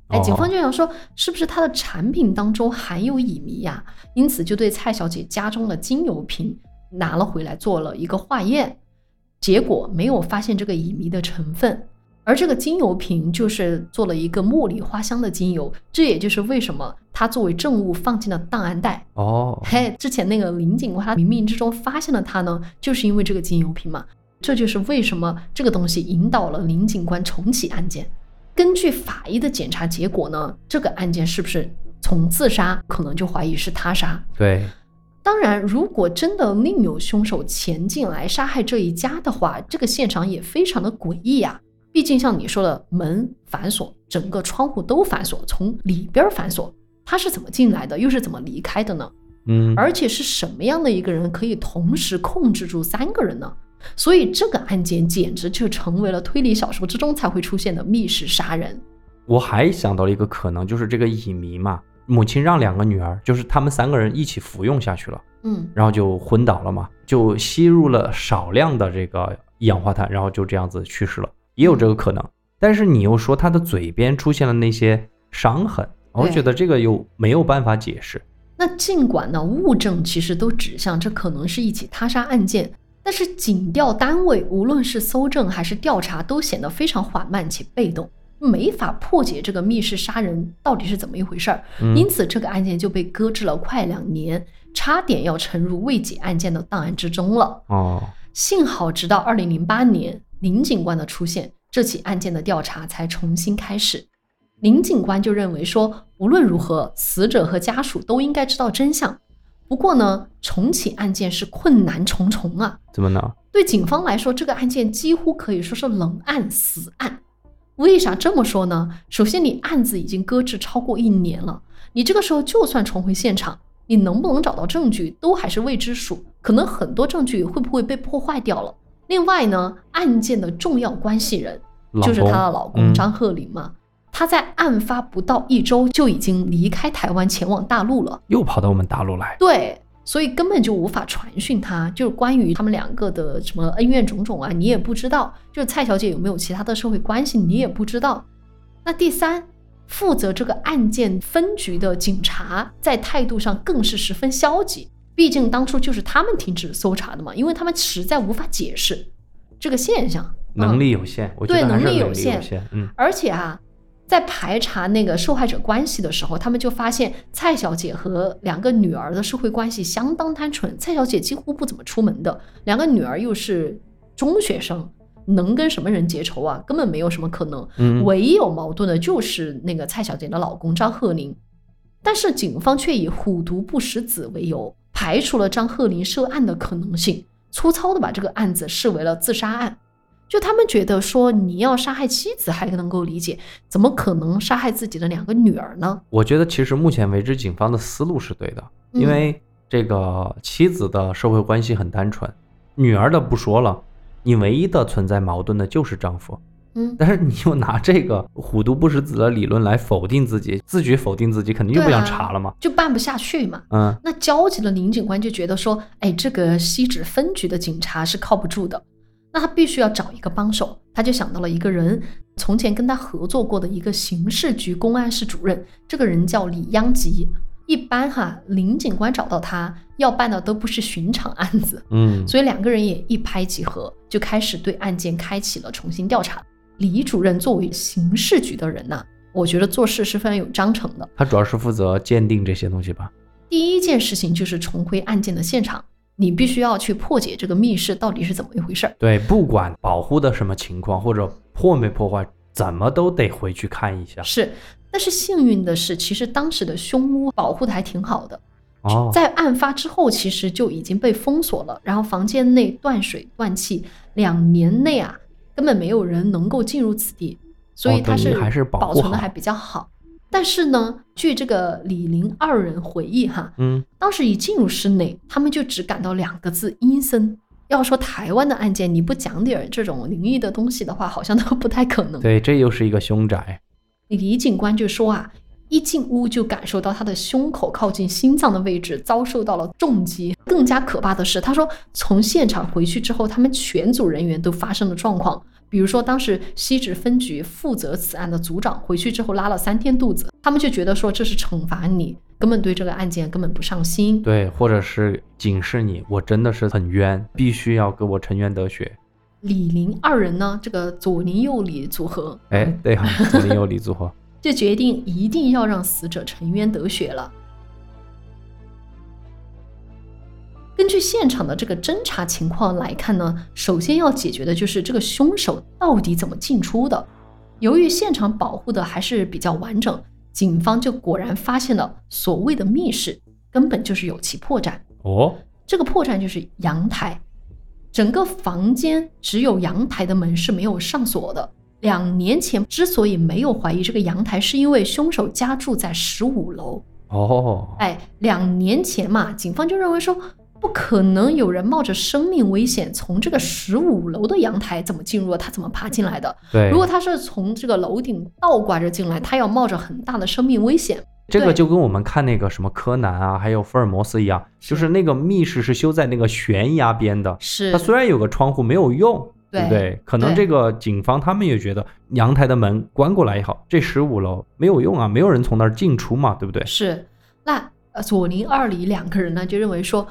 哎，哦警方就想说，是不是她的产品当中含有乙醚呀？因此就对蔡小姐家中的精油瓶拿了回来做了一个化验，结果没有发现这个乙醚的成分。而这个精油瓶就是做了一个茉莉花香的精油，这也就是为什么它作为证物放进了档案袋。哦，嘿，之前那个林警官他冥冥之中发现了它呢，就是因为这个精油瓶嘛。这就是为什么这个东西引导了林警官重启案件。根据法医的检查结果呢，这个案件是不是从自杀，可能就怀疑是他杀。对，当然，如果真的另有凶手潜进来杀害这一家的话，这个现场也非常的诡异呀、毕竟像你说的，门反锁，整个窗户都反锁，从里边反锁，他是怎么进来的，又是怎么离开的呢？嗯，而且是什么样的一个人可以同时控制住三个人呢？所以这个案件简直就成为了推理小说之中才会出现的密室杀人。我还想到了一个可能，就是这个乙醚嘛，母亲让两个女儿，就是他们三个人一起服用下去了，嗯，然后就昏倒了嘛，就吸入了少量的这个一氧化碳，然后就这样子去世了，也有这个可能。但是你又说他的嘴边出现了那些伤痕，我觉得这个又没有办法解释。那尽管呢，物证其实都指向这可能是一起他杀案件，但是警调单位无论是搜证还是调查，都显得非常缓慢且被动，没法破解这个密室杀人到底是怎么一回事儿。嗯因此，这个案件就被搁置了快两年，差点要沉入未解案件的档案之中了。哦，幸好，直到二零零八年林警官的出现，这起案件的调查才重新开始。林警官就认为说，无论如何，死者和家属都应该知道真相。不过呢，重启案件是困难重重啊。怎么呢？对警方来说，这个案件几乎可以说是冷案、死案。为啥这么说呢？首先，你案子已经搁置超过一年了，你这个时候就算重回现场，你能不能找到证据都还是未知数，可能很多证据会不会被破坏掉了。另外呢，案件的重要关系人就是她的老公嗯张鹤龄嘛，他在案发不到一周就已经离开台湾前往大陆了。又跑到我们大陆来。对，所以根本就无法传讯他。就是关于他们两个的什么恩怨种种啊，你也不知道。就是蔡小姐有没有其他的社会关系，你也不知道。那第三，负责这个案件分局的警察在态度上更是十分消极。毕竟当初就是他们停止搜查的嘛，因为他们实在无法解释这个现象。能嗯力有限，我觉对得能力有限。嗯，而且啊，在排查那个受害者关系的时候，他们就发现蔡小姐和两个女儿的社会关系相当单纯。蔡小姐几乎不怎么出门的，两个女儿又是中学生，能跟什么人结仇啊？根本没有什么可能。嗯唯一有矛盾的就是那个蔡小姐的老公张鹤龄。但是警方却以虎毒不食子为由，排除了张鹤龄涉案的可能性，粗糙的把这个案子视为了自杀案。就他们觉得说，你要杀害妻子还能够理解，怎么可能杀害自己的两个女儿呢？我觉得其实目前为止警方的思路是对的，嗯因为这个妻子的社会关系很单纯，女儿的不说了，你唯一的存在矛盾的就是丈夫。嗯，但是你又拿这个虎毒不食子的理论来否定自己，自觉否定自己，肯定就不想查了嘛。就办不下去嘛。嗯，那焦急的林警官就觉得说，哎，这个西直分局的警察是靠不住的，那他必须要找一个帮手。他就想到了一个人，从前跟他合作过的一个刑事局公安室主任，这个人叫李央吉。一般哈，林警官找到他要办的都不是寻常案子，嗯，所以两个人也一拍即合，就开始对案件开启了重新调查。李主任作为刑事局的人呐、我觉得做事是非常有章程的。他主要是负责鉴定这些东西吧。第一件事情就是重回案件的现场，你必须要去破解这个密室到底是怎么一回事儿。对，不管保护的什么情况或者破没破坏，怎么都得回去看一下。是，但是幸运的是，其实当时的凶屋保护的还挺好的，哦，在案发之后其实就已经被封锁了，然后房间内断水断气，两年内啊根本没有人能够进入此地，所以哦它是还是保保存的还比较好。但是呢，据这个李林二人回忆哈，嗯，当时一进入室内，他们就只感到两个字：阴森。要说台湾的案件，你不讲点儿这种灵异的东西的话，好像都不太可能。对，这又是一个凶宅。李警官就说啊，一进屋就感受到他的胸口靠近心脏的位置遭受到了重击。更加可怕的是，他说从现场回去之后，他们全组人员都发生了状况。比如说，当时西直分局负责此案的组长回去之后拉了三天肚子，他们就觉得说这是惩罚你，根本对这个案件根本不上心。对，或者是警示你，我真的是很冤，必须要给我沉冤得雪。李林二人呢，这个左邻右里组合，哎，对哈，左邻右里组合。就决定一定要让死者沉冤得雪了。根据现场的这个侦查情况来看呢，首先要解决的就是这个凶手到底怎么进出的。由于现场保护的还是比较完整，警方就果然发现了所谓的密室，根本就是有其破绽。哦，这个破绽就是阳台，整个房间只有阳台的门是没有上锁的。两年前之所以没有怀疑这个阳台，是因为凶手家住在十五楼。哦，哎，两年前嘛，警方就认为说，不可能有人冒着生命危险从这个十五楼的阳台怎么进入的，他怎么爬进来的？对，如果他是从这个楼顶倒挂着进来，他要冒着很大的生命危险。这个就跟我们看那个什么柯南啊，还有福尔摩斯一样，就是那个密室是修在那个悬崖边的，是它虽然有个窗户没有用，对不对？可能这个警方他们也觉得阳台的门关过来也好，这十五楼没有用啊，没有人从那儿进出嘛，对不对？是，那呃左邻二里两个人呢就认为说，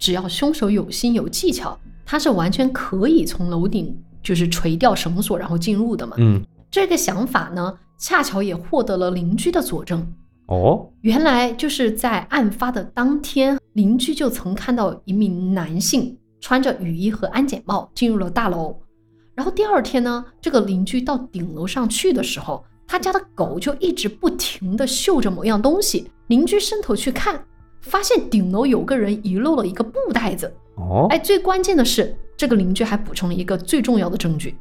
只要凶手有心有技巧，他是完全可以从楼顶就是垂掉绳索然后进入的嘛。嗯，这个想法呢，恰巧也获得了邻居的佐证。哦，原来就是在案发的当天，邻居就曾看到一名男性穿着雨衣和安检帽进入了大楼。然后第二天呢，这个邻居到顶楼上去的时候，他家的狗就一直不停地嗅着某样东西。邻居伸头去看，发现顶楼有个人遗漏了一个布袋子。哦，哎，最关键的是，这个邻居还补充了一个最重要的证据，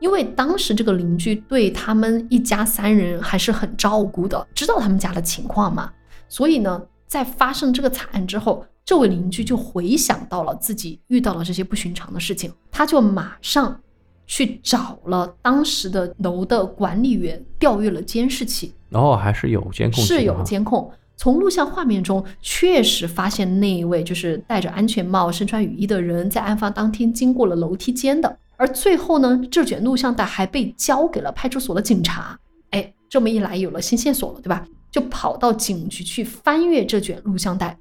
因为当时这个邻居对他们一家三人还是很照顾的，知道他们家的情况嘛，所以呢，在发生这个惨案之后，这位邻居就回想到了自己遇到了这些不寻常的事情，他就马上去找了当时的楼的管理员，调阅了监视器，然后还是有监控是有监控。从录像画面中确实发现那一位就是戴着安全帽、身穿雨衣的人，在案发当天经过了楼梯间的。而最后呢，这卷录像带还被交给了派出所的警察。哎，这么一来有了新线索了，对吧？就跑到警局去翻阅这卷录像带。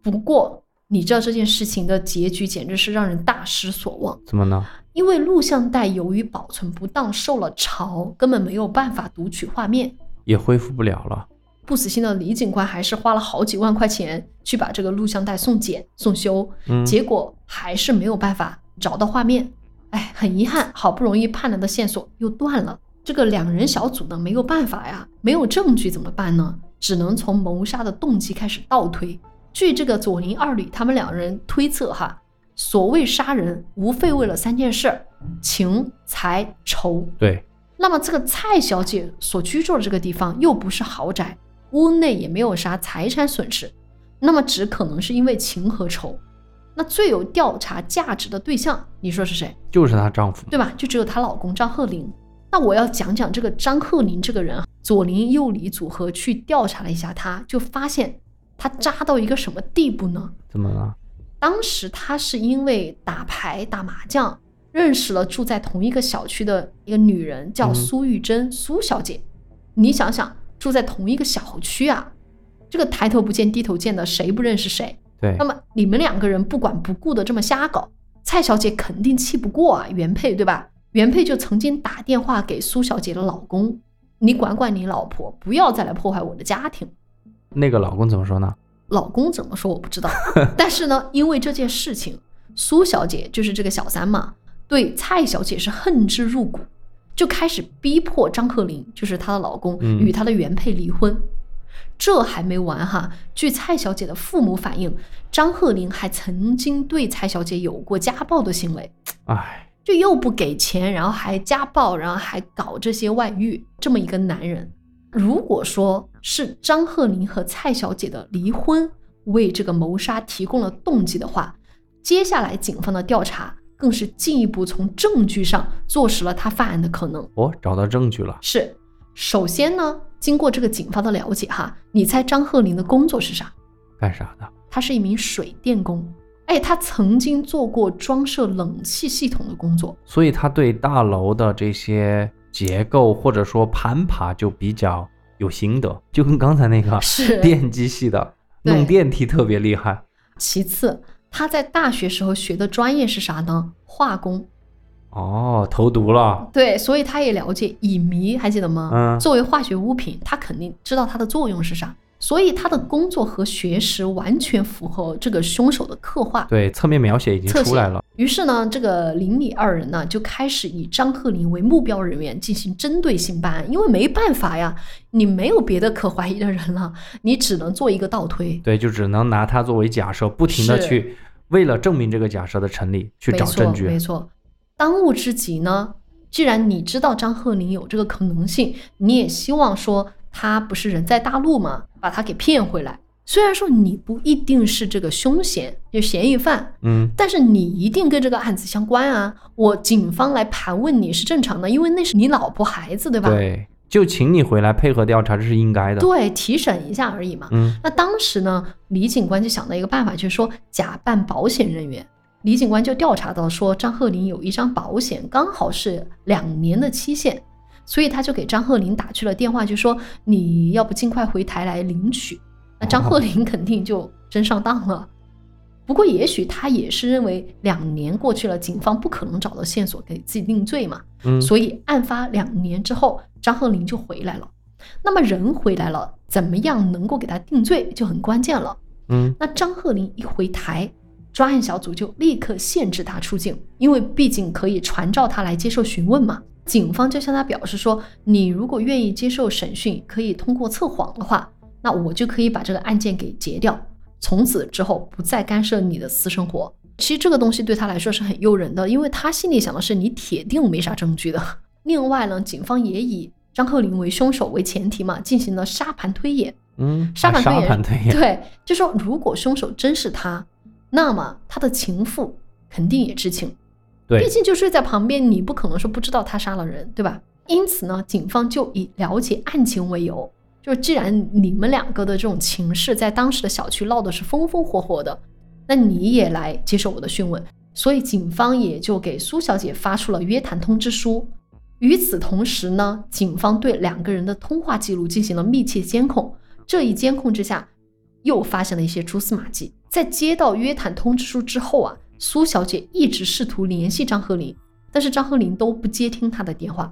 不过，你知道这件事情的结局简直是让人大失所望。怎么呢？因为录像带由于保存不当受了潮，根本没有办法读取画面。也恢复不了了。不死心的李警官还是花了好几万块钱去把这个录像带送检送修，嗯，结果还是没有办法找到画面。哎，很遗憾，好不容易盼来的线索又断了。这个两人小组呢没有办法呀，没有证据怎么办呢？只能从谋杀的动机开始倒推。据这个左邻二里他们两人推测哈，所谓杀人无非为了三件事儿：情、财、仇。对，那么这个蔡小姐所居住的这个地方又不是豪宅，屋内也没有啥财产损失，那么只可能是因为情和仇。那最有调查价值的对象，你说是谁？就是她丈夫，对吧？就只有她老公张鹤龄。那我要讲讲这个张鹤龄这个人，左邻右里组合去调查了一下他，就发现他渣到一个什么地步呢？怎么了？当时他是因为打牌打麻将认识了住在同一个小区的一个女人，叫嗯苏玉珍，苏小姐。你想想，住在同一个小区啊，这个抬头不见低头见的，谁不认识谁？对那，么你们两个人不管不顾的这么瞎搞，蔡小姐肯定气不过啊，原配对吧？原配就曾经打电话给苏小姐的老公，你管管你老婆，不要再来破坏我的家庭。那个老公怎么说呢？老公怎么说我不知道，但是呢，因为这件事情，苏小姐就是这个小三嘛，对蔡小姐是恨之入骨，就开始逼迫张鹤林，就是她的老公，嗯与她的原配离婚。这还没完哈，据蔡小姐的父母反映，张鹤林还曾经对蔡小姐有过家暴的行为，唉，就又不给钱，然后还家暴，然后还搞这些外遇，这么一个男人。如果说是张鹤林和蔡小姐的离婚为这个谋杀提供了动机的话，接下来警方的调查更是进一步从证据上坐实了他犯案的可能。哦，找到证据了。是，首先呢，经过这个警方的了解哈，你猜张鹤龄的工作是啥？干啥的？他是一名水电工，哎，他曾经做过装设冷气系统的工作。所以他对大楼的这些结构或者说攀爬就比较有心得，就跟刚才那个是电机系的弄电梯特别厉害。其次，他在大学时候学的专业是啥呢？化工。哦，投毒了。对，所以他也了解乙醚，还记得吗？嗯作为化学物品，他肯定知道它的作用是啥。所以他的工作和学识完全符合这个凶手的刻画。对，侧面描写已经出来了。于是呢，这个邻里二人呢就开始以张鹤林为目标人员进行针对性办案，因为没办法呀，你没有别的可怀疑的人了，你只能做一个倒推。对，就只能拿他作为假设，不停的去为了证明这个假设的成立去找证没错，没。错。当务之急呢，既然你知道张鹤林有这个可能性，你也希望说他不是人在大陆吗，把他给骗回来。虽然说你不一定是这个凶嫌，就嫌疑犯，嗯，但是你一定跟这个案子相关啊。我警方来盘问你是正常的，因为那是你老婆孩子，对吧？对，就请你回来配合调查，这是应该的。对，提审一下而已嘛。嗯，那当时呢，李警官就想到一个办法，就是说假扮保险人员。李警官就调查到说，张鹤龄有一张保险，刚好是两年的期限，所以他就给张鹤龄打去了电话，就说你要不尽快回台来领取。那张鹤龄肯定就真上当了。不过也许他也是认为两年过去了，警方不可能找到线索给自己定罪嘛，嗯，所以案发两年之后，张鹤龄就回来了。那么人回来了，怎么样能够给他定罪就很关键了。嗯，那张鹤龄一回台，专案小组就立刻限制他出境，因为毕竟可以传召他来接受询问嘛。警方就向他表示说，你如果愿意接受审讯，可以通过测谎的话，那我就可以把这个案件给结掉，从此之后不再干涉你的私生活。其实这个东西对他来说是很诱人的，因为他心里想的是你铁定没啥证据的。另外呢，警方也以张鹤林为凶手为前提嘛，进行了沙盘推演。嗯，沙盘推演，沙盘推演，对，就说如果凶手真是他，那么他的情妇肯定也知情，毕，竟就睡在旁边，你不可能说不知道他杀了人，对吧？因此呢，警方就以了解案情为由，就是既然你们两个的这种情事在当时的小区闹的是风风火火的，那你也来接受我的讯问，所以警方也就给苏小姐发出了约谈通知书。与此同时呢，警方对两个人的通话记录进行了密切监控。这一监控之下，又发现了一些蛛丝马迹。在接到约谈通知书之后啊，苏小姐一直试图联系张鹤龄，但是张鹤龄都不接听她的电话。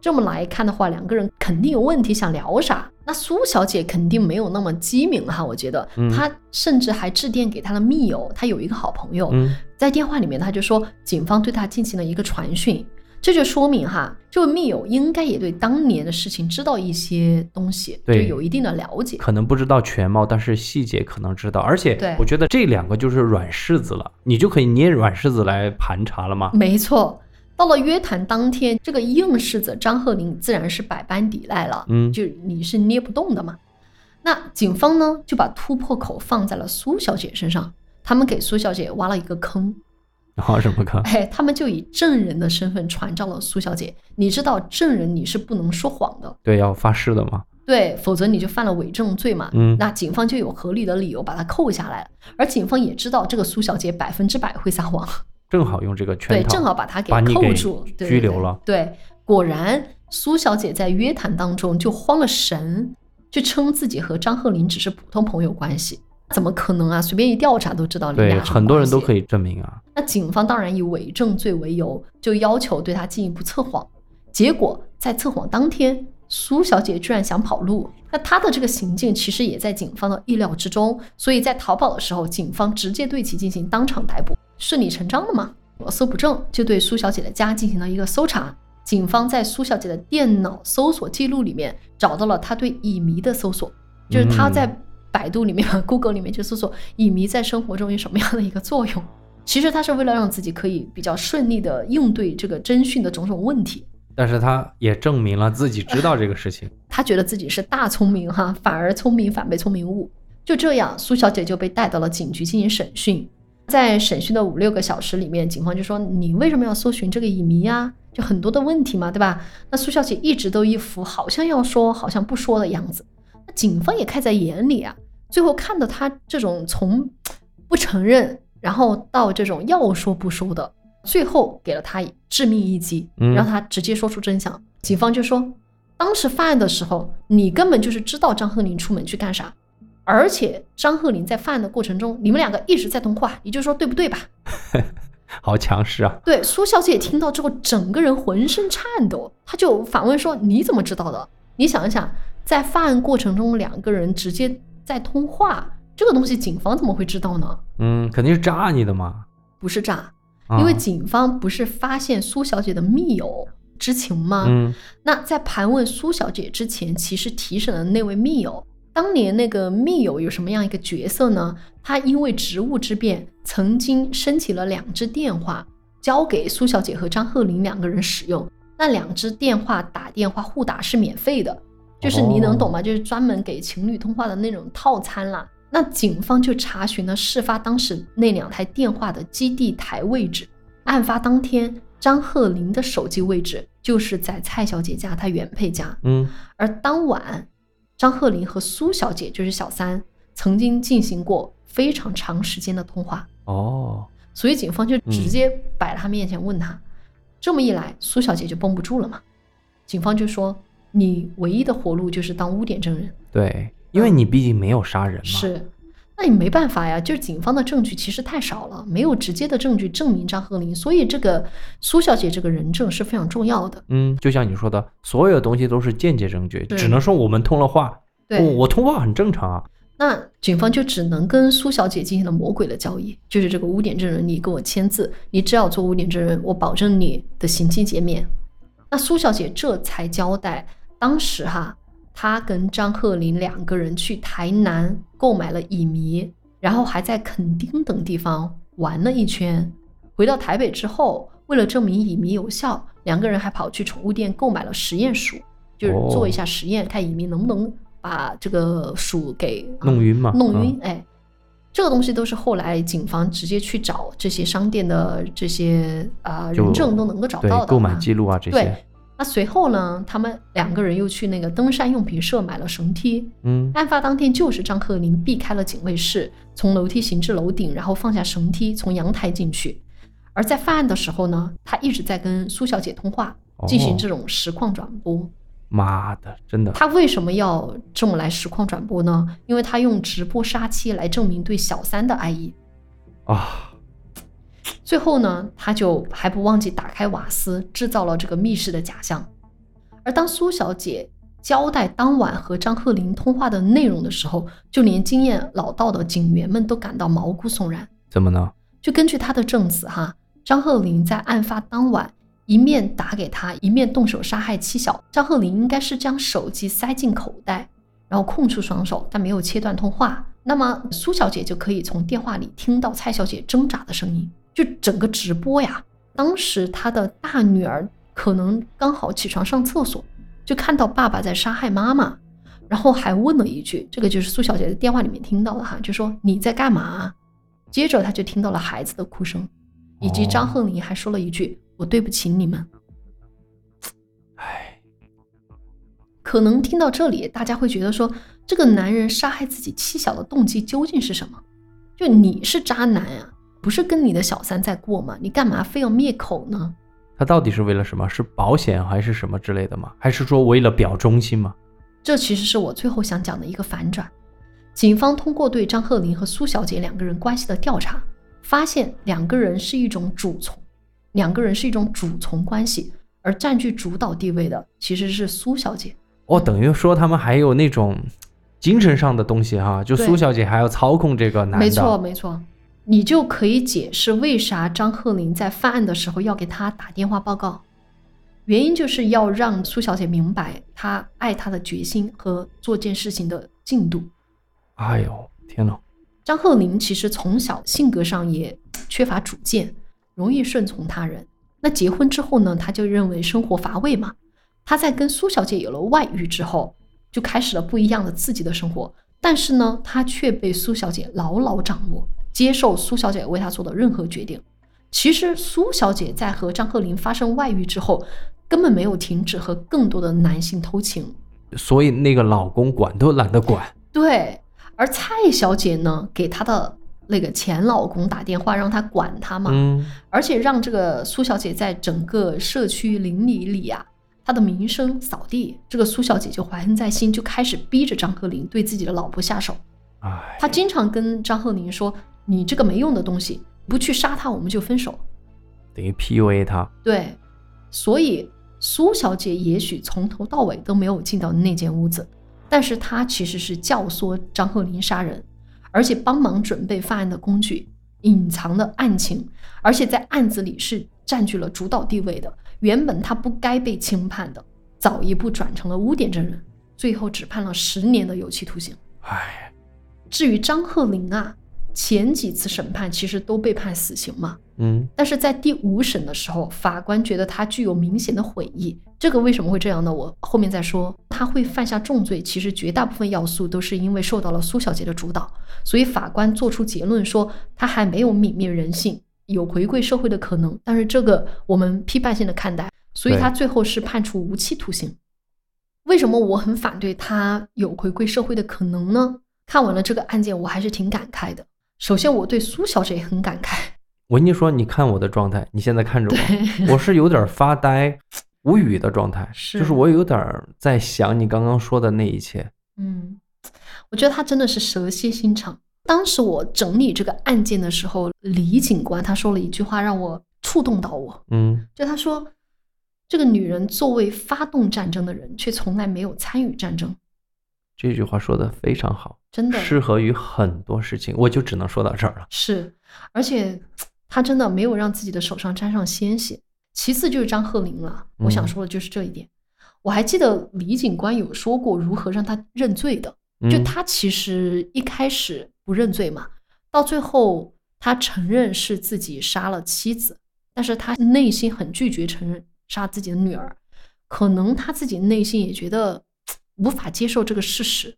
这么来看的话，两个人肯定有问题，想聊啥？那苏小姐肯定没有那么机敏哈，我觉得，嗯她甚至还致电给她的密友，她有一个好朋友，嗯，在电话里面，她就说警方对她进行了一个传讯，这就说明哈，这位密友应该也对当年的事情知道一些东西，就对有一定的了解。可能不知道全貌，但是细节可能知道。而且对我觉得这两个就是软柿子了，你就可以捏软柿子来盘查了吗？没错，到了约谈当天，这个硬柿子张鹤龄自然是百般抵赖了，嗯就你是捏不动的嘛。那警方呢就把突破口放在了苏小姐身上，他们给苏小姐挖了一个坑，然后什么课？哎，他们就以证人的身份传召了苏小姐。你知道证人你是不能说谎的，对，要发誓的嘛。对，否则你就犯了伪证罪嘛。嗯那警方就有合理的理由把她扣下来了，而警方也知道这个苏小姐百分之百会撒谎，正好用这个圈套对，正好把她给扣住，拘留了。对对对，果然苏小姐在约谈当中就慌了神，就称自己和张鹤龄只是普通朋友关系。怎么可能啊？随便一调查都知道对，很多人都可以证明啊。那警方当然以伪证罪为由，就要求对他进一步测谎。结果在测谎当天，苏小姐居然想跑路。那她的这个行径其实也在警方的意料之中，所以在逃跑的时候，警方直接对其进行当场逮捕，顺理成章的嘛。我搜不正，就对苏小姐的家进行了一个搜查。警方在苏小姐的电脑搜索记录里面找到了她对乙醚的搜索，就是她在百度里面、Google 里面去搜索乙醚在生活中有什么样的一个作用。其实他是为了让自己可以比较顺利的应对这个侦讯的种种问题。但是他也证明了自己知道这个事情。他觉得自己是大聪明哈，反而聪明反被聪明误。就这样，苏小姐就被带到了警局进行审讯。在审讯的五六个小时里面，警方就说：“你为什么要搜寻这个乙醚呀？就很多的问题嘛，对吧？”那苏小姐一直都一副好像要说，好像不说的样子。那警方也看在眼里啊。最后看到他这种从不承认，然后到这种要说不说的，最后给了他致命一击，嗯让他直接说出真相。警方就说，当时犯案的时候，你根本就是知道张鹤林出门去干啥，而且张鹤林在犯案的过程中，你们两个一直在通话，你就说对不对吧？好强势啊！对，苏小姐听到之后，整个人浑身颤抖，她就反问说：“你怎么知道的？你想一想，在犯案过程中，两个人直接在通话，这个东西警方怎么会知道呢？嗯，肯定是诈你的嘛。不是诈，啊因为警方不是发现苏小姐的密友知情吗？嗯那在盘问苏小姐之前，其实提审的那位密友，当年那个密友有什么样一个角色呢？他因为职务之便，曾经申请了两只电话，交给苏小姐和张鹤龄两个人使用。那两只电话打电话互打是免费的，就是你能懂吗？就是专门给情侣通话的那种套餐啦。那警方就查询了事发当时那两台电话的基地台位置。案发当天，张鹤林的手机位置就是在蔡小姐家她原配家，嗯而当晚，张鹤林和苏小姐就是小三曾经进行过非常长时间的通话，哦，所以警方就直接摆他面前问他，这么一来，苏小姐就绷不住了嘛。警方就说：“你唯一的活路就是当污点证人。”对，因为你毕竟没有杀人嘛。是，那你没办法呀，就是警方的证据其实太少了，没有直接的证据证明张鹤龄，所以这个苏小姐这个人证是非常重要的。嗯，就像你说的，所有东西都是间接证据，只能说我们通了话。对我我通话很正常啊。那警方就只能跟苏小姐进行了魔鬼的交易，就是这个污点证人，你给我签字，你只要做污点证人，我保证你的刑期减免。那苏小姐这才交代，当时哈，他跟张鹤龄两个人去台南购买了乙醚，然后还在垦丁等地方玩了一圈。回到台北之后，为了证明乙醚有效，两个人还跑去宠物店购买了实验鼠，就是做一下实验，看乙醚能不能把这个鼠给啊弄晕嘛弄晕，哎，这个东西都是后来警方直接去找这些商店的这些啊、就人证都能够找到的，对购买啊记录啊这对些。，那随后呢，他们两个人又去那个登山用品社买了绳梯。嗯案发当天就是张鹤林避开了警卫室，从楼梯行至楼顶，然后放下绳梯，从阳台进去。而在犯案的时候呢，他一直在跟苏小姐通话，进行哦这种实况转播。妈的，真的。他为什么要这么来实况转播呢？因为他用直播杀妻来证明对小三的爱意。啊，最后呢，他就还不忘记打开瓦斯，制造了这个密室的假象。而当苏小姐交代当晚和张鹤龄通话的内容的时候，就连经验老道的警员们都感到毛骨悚然。怎么呢？就根据他的证词哈，张鹤龄在案发当晚一面打给他，一面动手杀害妻小。张鹤龄应该是将手机塞进口袋，然后空出双手，但没有切断通话。那么苏小姐就可以从电话里听到蔡小姐挣扎的声音。就整个直播呀，当时他的大女儿可能刚好起床上厕所，就看到爸爸在杀害妈妈。然后还问了一句，这个就是苏小姐在电话里面听到的哈，就说你在干嘛？接着他就听到了孩子的哭声，以及张鹤龄还说了一句：“我对不起你们。”唉，可能听到这里，大家会觉得说，这个男人杀害自己妻小的动机究竟是什么？就你是渣男啊，不是跟你的小三在过吗？你干嘛非要灭口呢？他到底是为了什么？是保险还是什么之类的吗？还是说为了表忠心吗？这其实是我最后想讲的一个反转。警方通过对张鹤林和苏小姐两个人关系的调查，发现两个人是一种主从，两个人是一种主从关系，而占据主导地位的其实是苏小姐。哦，等于说他们还有那种精神上的东西哈，就苏小姐还要操控这个男的。没错，没错，你就可以解释为啥张鹤龄在犯案的时候要给他打电话报告，原因就是要让苏小姐明白他爱她的决心和做件事情的进度。哎呦，天呐，张鹤龄其实从小性格上也缺乏主见，容易顺从他人。那结婚之后呢，他就认为生活乏味嘛。他在跟苏小姐有了外遇之后，就开始了不一样的自己的生活。但是呢，他却被苏小姐牢牢掌握，接受苏小姐为他做的任何决定。其实苏小姐在和张鹤龄发生外遇之后，根本没有停止和更多的男性偷情。所以那个老公管都懒得管。对，而蔡小姐呢，给她的那个前老公打电话，让他管她嘛，嗯，而且让这个苏小姐在整个社区邻里里啊，她的名声扫地。这个苏小姐就怀恨在心，就开始逼着张鹤龄对自己的老婆下手。哎，她经常跟张鹤龄说：“你这个没用的东西，不去杀他，我们就分手。等于 PUA 他。”对，所以苏小姐也许从头到尾都没有进到那间屋子，但是她其实是教唆张鹤林杀人，而且帮忙准备犯案的工具，隐藏的案情，而且在案子里是占据了主导地位的。原本她不该被轻判的，早一步转成了污点证人，最后只判了十年的有期徒刑。哎，至于张鹤龄啊，前几次审判其实都被判死刑嘛，嗯，但是在第五审的时候，法官觉得他具有明显的悔意。这个为什么会这样呢？我后面再说。他会犯下重罪，其实绝大部分要素都是因为受到了苏小姐的主导，所以法官做出结论说他还没有泯灭人性，有回归社会的可能。但是这个我们批判性的看待，所以他最后是判处无期徒刑。为什么我很反对他有回归社会的可能呢？看完了这个案件，我还是挺感慨的。首先，我对苏小姐也很感慨。我跟你说，你看我的状态，你现在看着我，我是有点发呆、无语的状态，是就是我有点在想你刚刚说的那一切。嗯，我觉得他真的是蛇蝎心肠。当时我整理这个案件的时候，李警官他说了一句话让我触动到我，嗯，就他说，这个女人作为发动战争的人，却从来没有参与战争，这句话说的非常好，真的适合于很多事情。我就只能说到这儿了。是，而且他真的没有让自己的手上沾上鲜血。其次就是张鹤龄了，我想嗯说的就是这一点。我还记得李警官有说过如何让他认罪的，就嗯他其实一开始不认罪嘛，到最后他承认是自己杀了妻子，但是他内心很拒绝承认杀自己的女儿，可能他自己内心也觉得无法接受这个事实。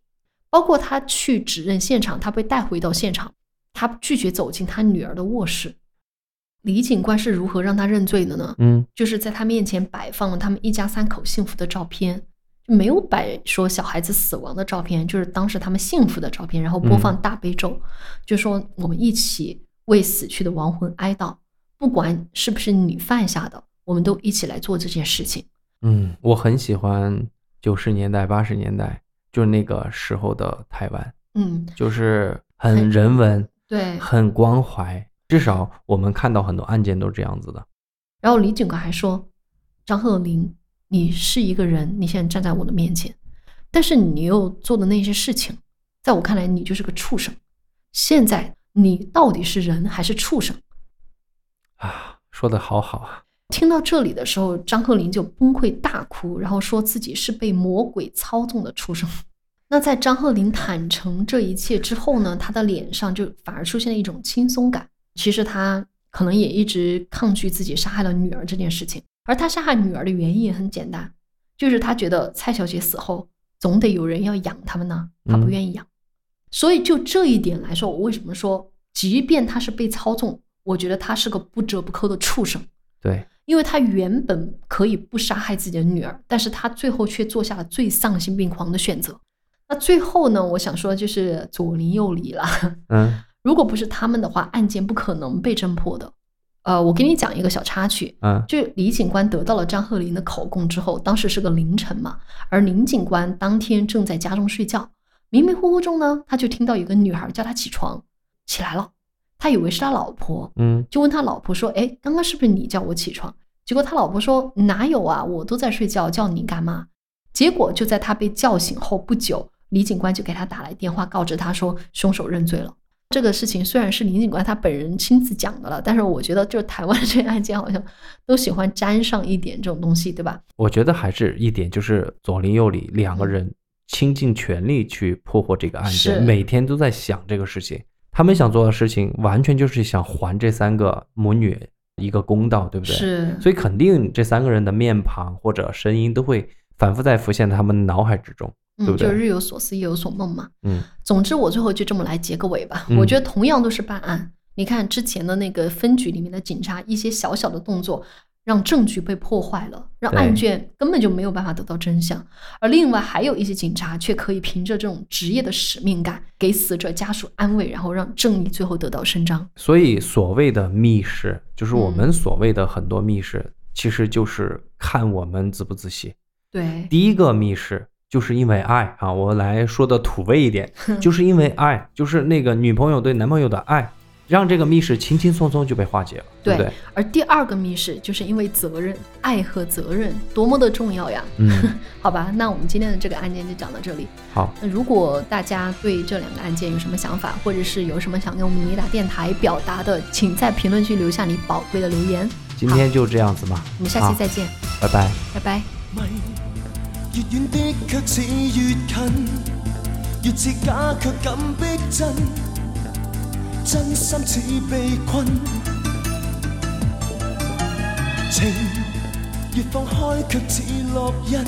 包括他去指认现场，他被带回到现场，他拒绝走进他女儿的卧室。李警官是如何让他认罪的呢？嗯就是在他面前摆放了他们一家三口幸福的照片，没有摆说小孩子死亡的照片，就是当时他们幸福的照片，然后播放大悲咒，就说我们一起为死去的亡魂哀悼，不管是不是你犯下的，我们都一起来做这件事情。嗯，我很喜欢九十年代、八十年代，就是那个时候的台湾，嗯，就是很很人文、对。很关怀。至少我们看到很多案件都是这样子的。然后李警官还说：“张鹤龄，你是一个人，你现在站在我的面前，但是你又做的那些事情，在我看来，你就是个畜生。现在你到底是人还是畜生啊，说的好好啊。？”听到这里的时候，张鹤龄就崩溃大哭，然后说自己是被魔鬼操纵的畜生。那在张鹤龄坦诚这一切之后呢，他的脸上就反而出现了一种轻松感。其实他可能也一直抗拒自己杀害了女儿这件事情，而他杀害女儿的原因也很简单，就是他觉得蔡小姐死后总得有人要养他们呢，他不嗯愿意养。所以就这一点来说，我为什么说，即便他是被操纵，我觉得他是个不折不扣的畜生。对，因为他原本可以不杀害自己的女儿，但是他最后却做下了最丧心病狂的选择。那最后呢，我想说就是左邻右里了。嗯 如果不是他们的话，案件不可能被侦破的。呃，我给你讲一个小插曲，嗯就李警官得到了张鹤龄的口供之后，当时是个凌晨嘛，而林警官当天正在家中睡觉，迷迷糊糊中呢，他就听到有个女孩叫他起床，起来了，他以为是他老婆，嗯就问他老婆说：“哎，刚刚是不是你叫我起床？”结果他老婆说：“哪有啊，我都在睡觉，叫你干嘛？”结果就在他被叫醒后不久，李警官就给他打来电话，告知他说凶手认罪了。这个事情虽然是李警官他本人亲自讲的了，但是我觉得就是台湾这个案件好像都喜欢沾上一点这种东西，对吧？我觉得还是一点就是左邻右里两个人倾尽全力去破获这个案件，每天都在想这个事情。他们想做的事情完全就是想还这三个母女一个公道，对不对？。是，所以肯定这三个人的面庞或者声音都会反复在浮现在他们脑海之中。对嗯，不对就日有所思夜有所梦嘛。嗯总之，我最后就这么来结个尾吧。嗯我觉得同样都是办案，你看之前的那个分局里面的警察一些小小的动作，让证据被破坏了，让案卷根本就没有办法得到真相。而另外还有一些警察却可以凭着这种职业的使命感，给死者家属安慰，然后让正义最后得到伸张。所以所谓的密室，就是我嗯们所谓的很多密室，其实就是看我们仔不仔细。对，第一个密室就是因为爱啊，我来说的土味一点，就是因为爱，就是那个女朋友对男朋友的爱，让这个密室轻轻松松就被化解了，对不对？而第二个密室就是因为责任，爱和责任多么的重要呀！嗯，好吧，那我们今天的这个案件就讲到这里。好，那如果大家对这两个案件有什么想法，或者是有什么想跟我们尼达电台表达的，请在评论区留下你宝贵的留言。今天就这样子吧，我们下期再见，拜拜。拜拜。迷，越遠的越近，越似假卻敢逼真，真心似被困。情越放开却似烙印，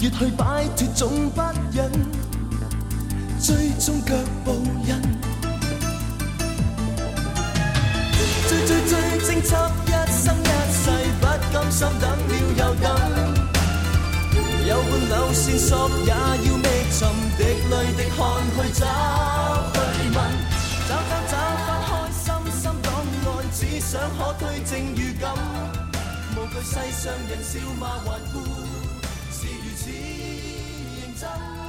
越去摆脱总不忍，追蹤腳步印。追追追，偵緝一生一世，不甘心等了又等。有半縷線索也要覓尋，滴泪滴汗去找去問，找想可推正如今无惧世上人笑骂顽固是如此认真。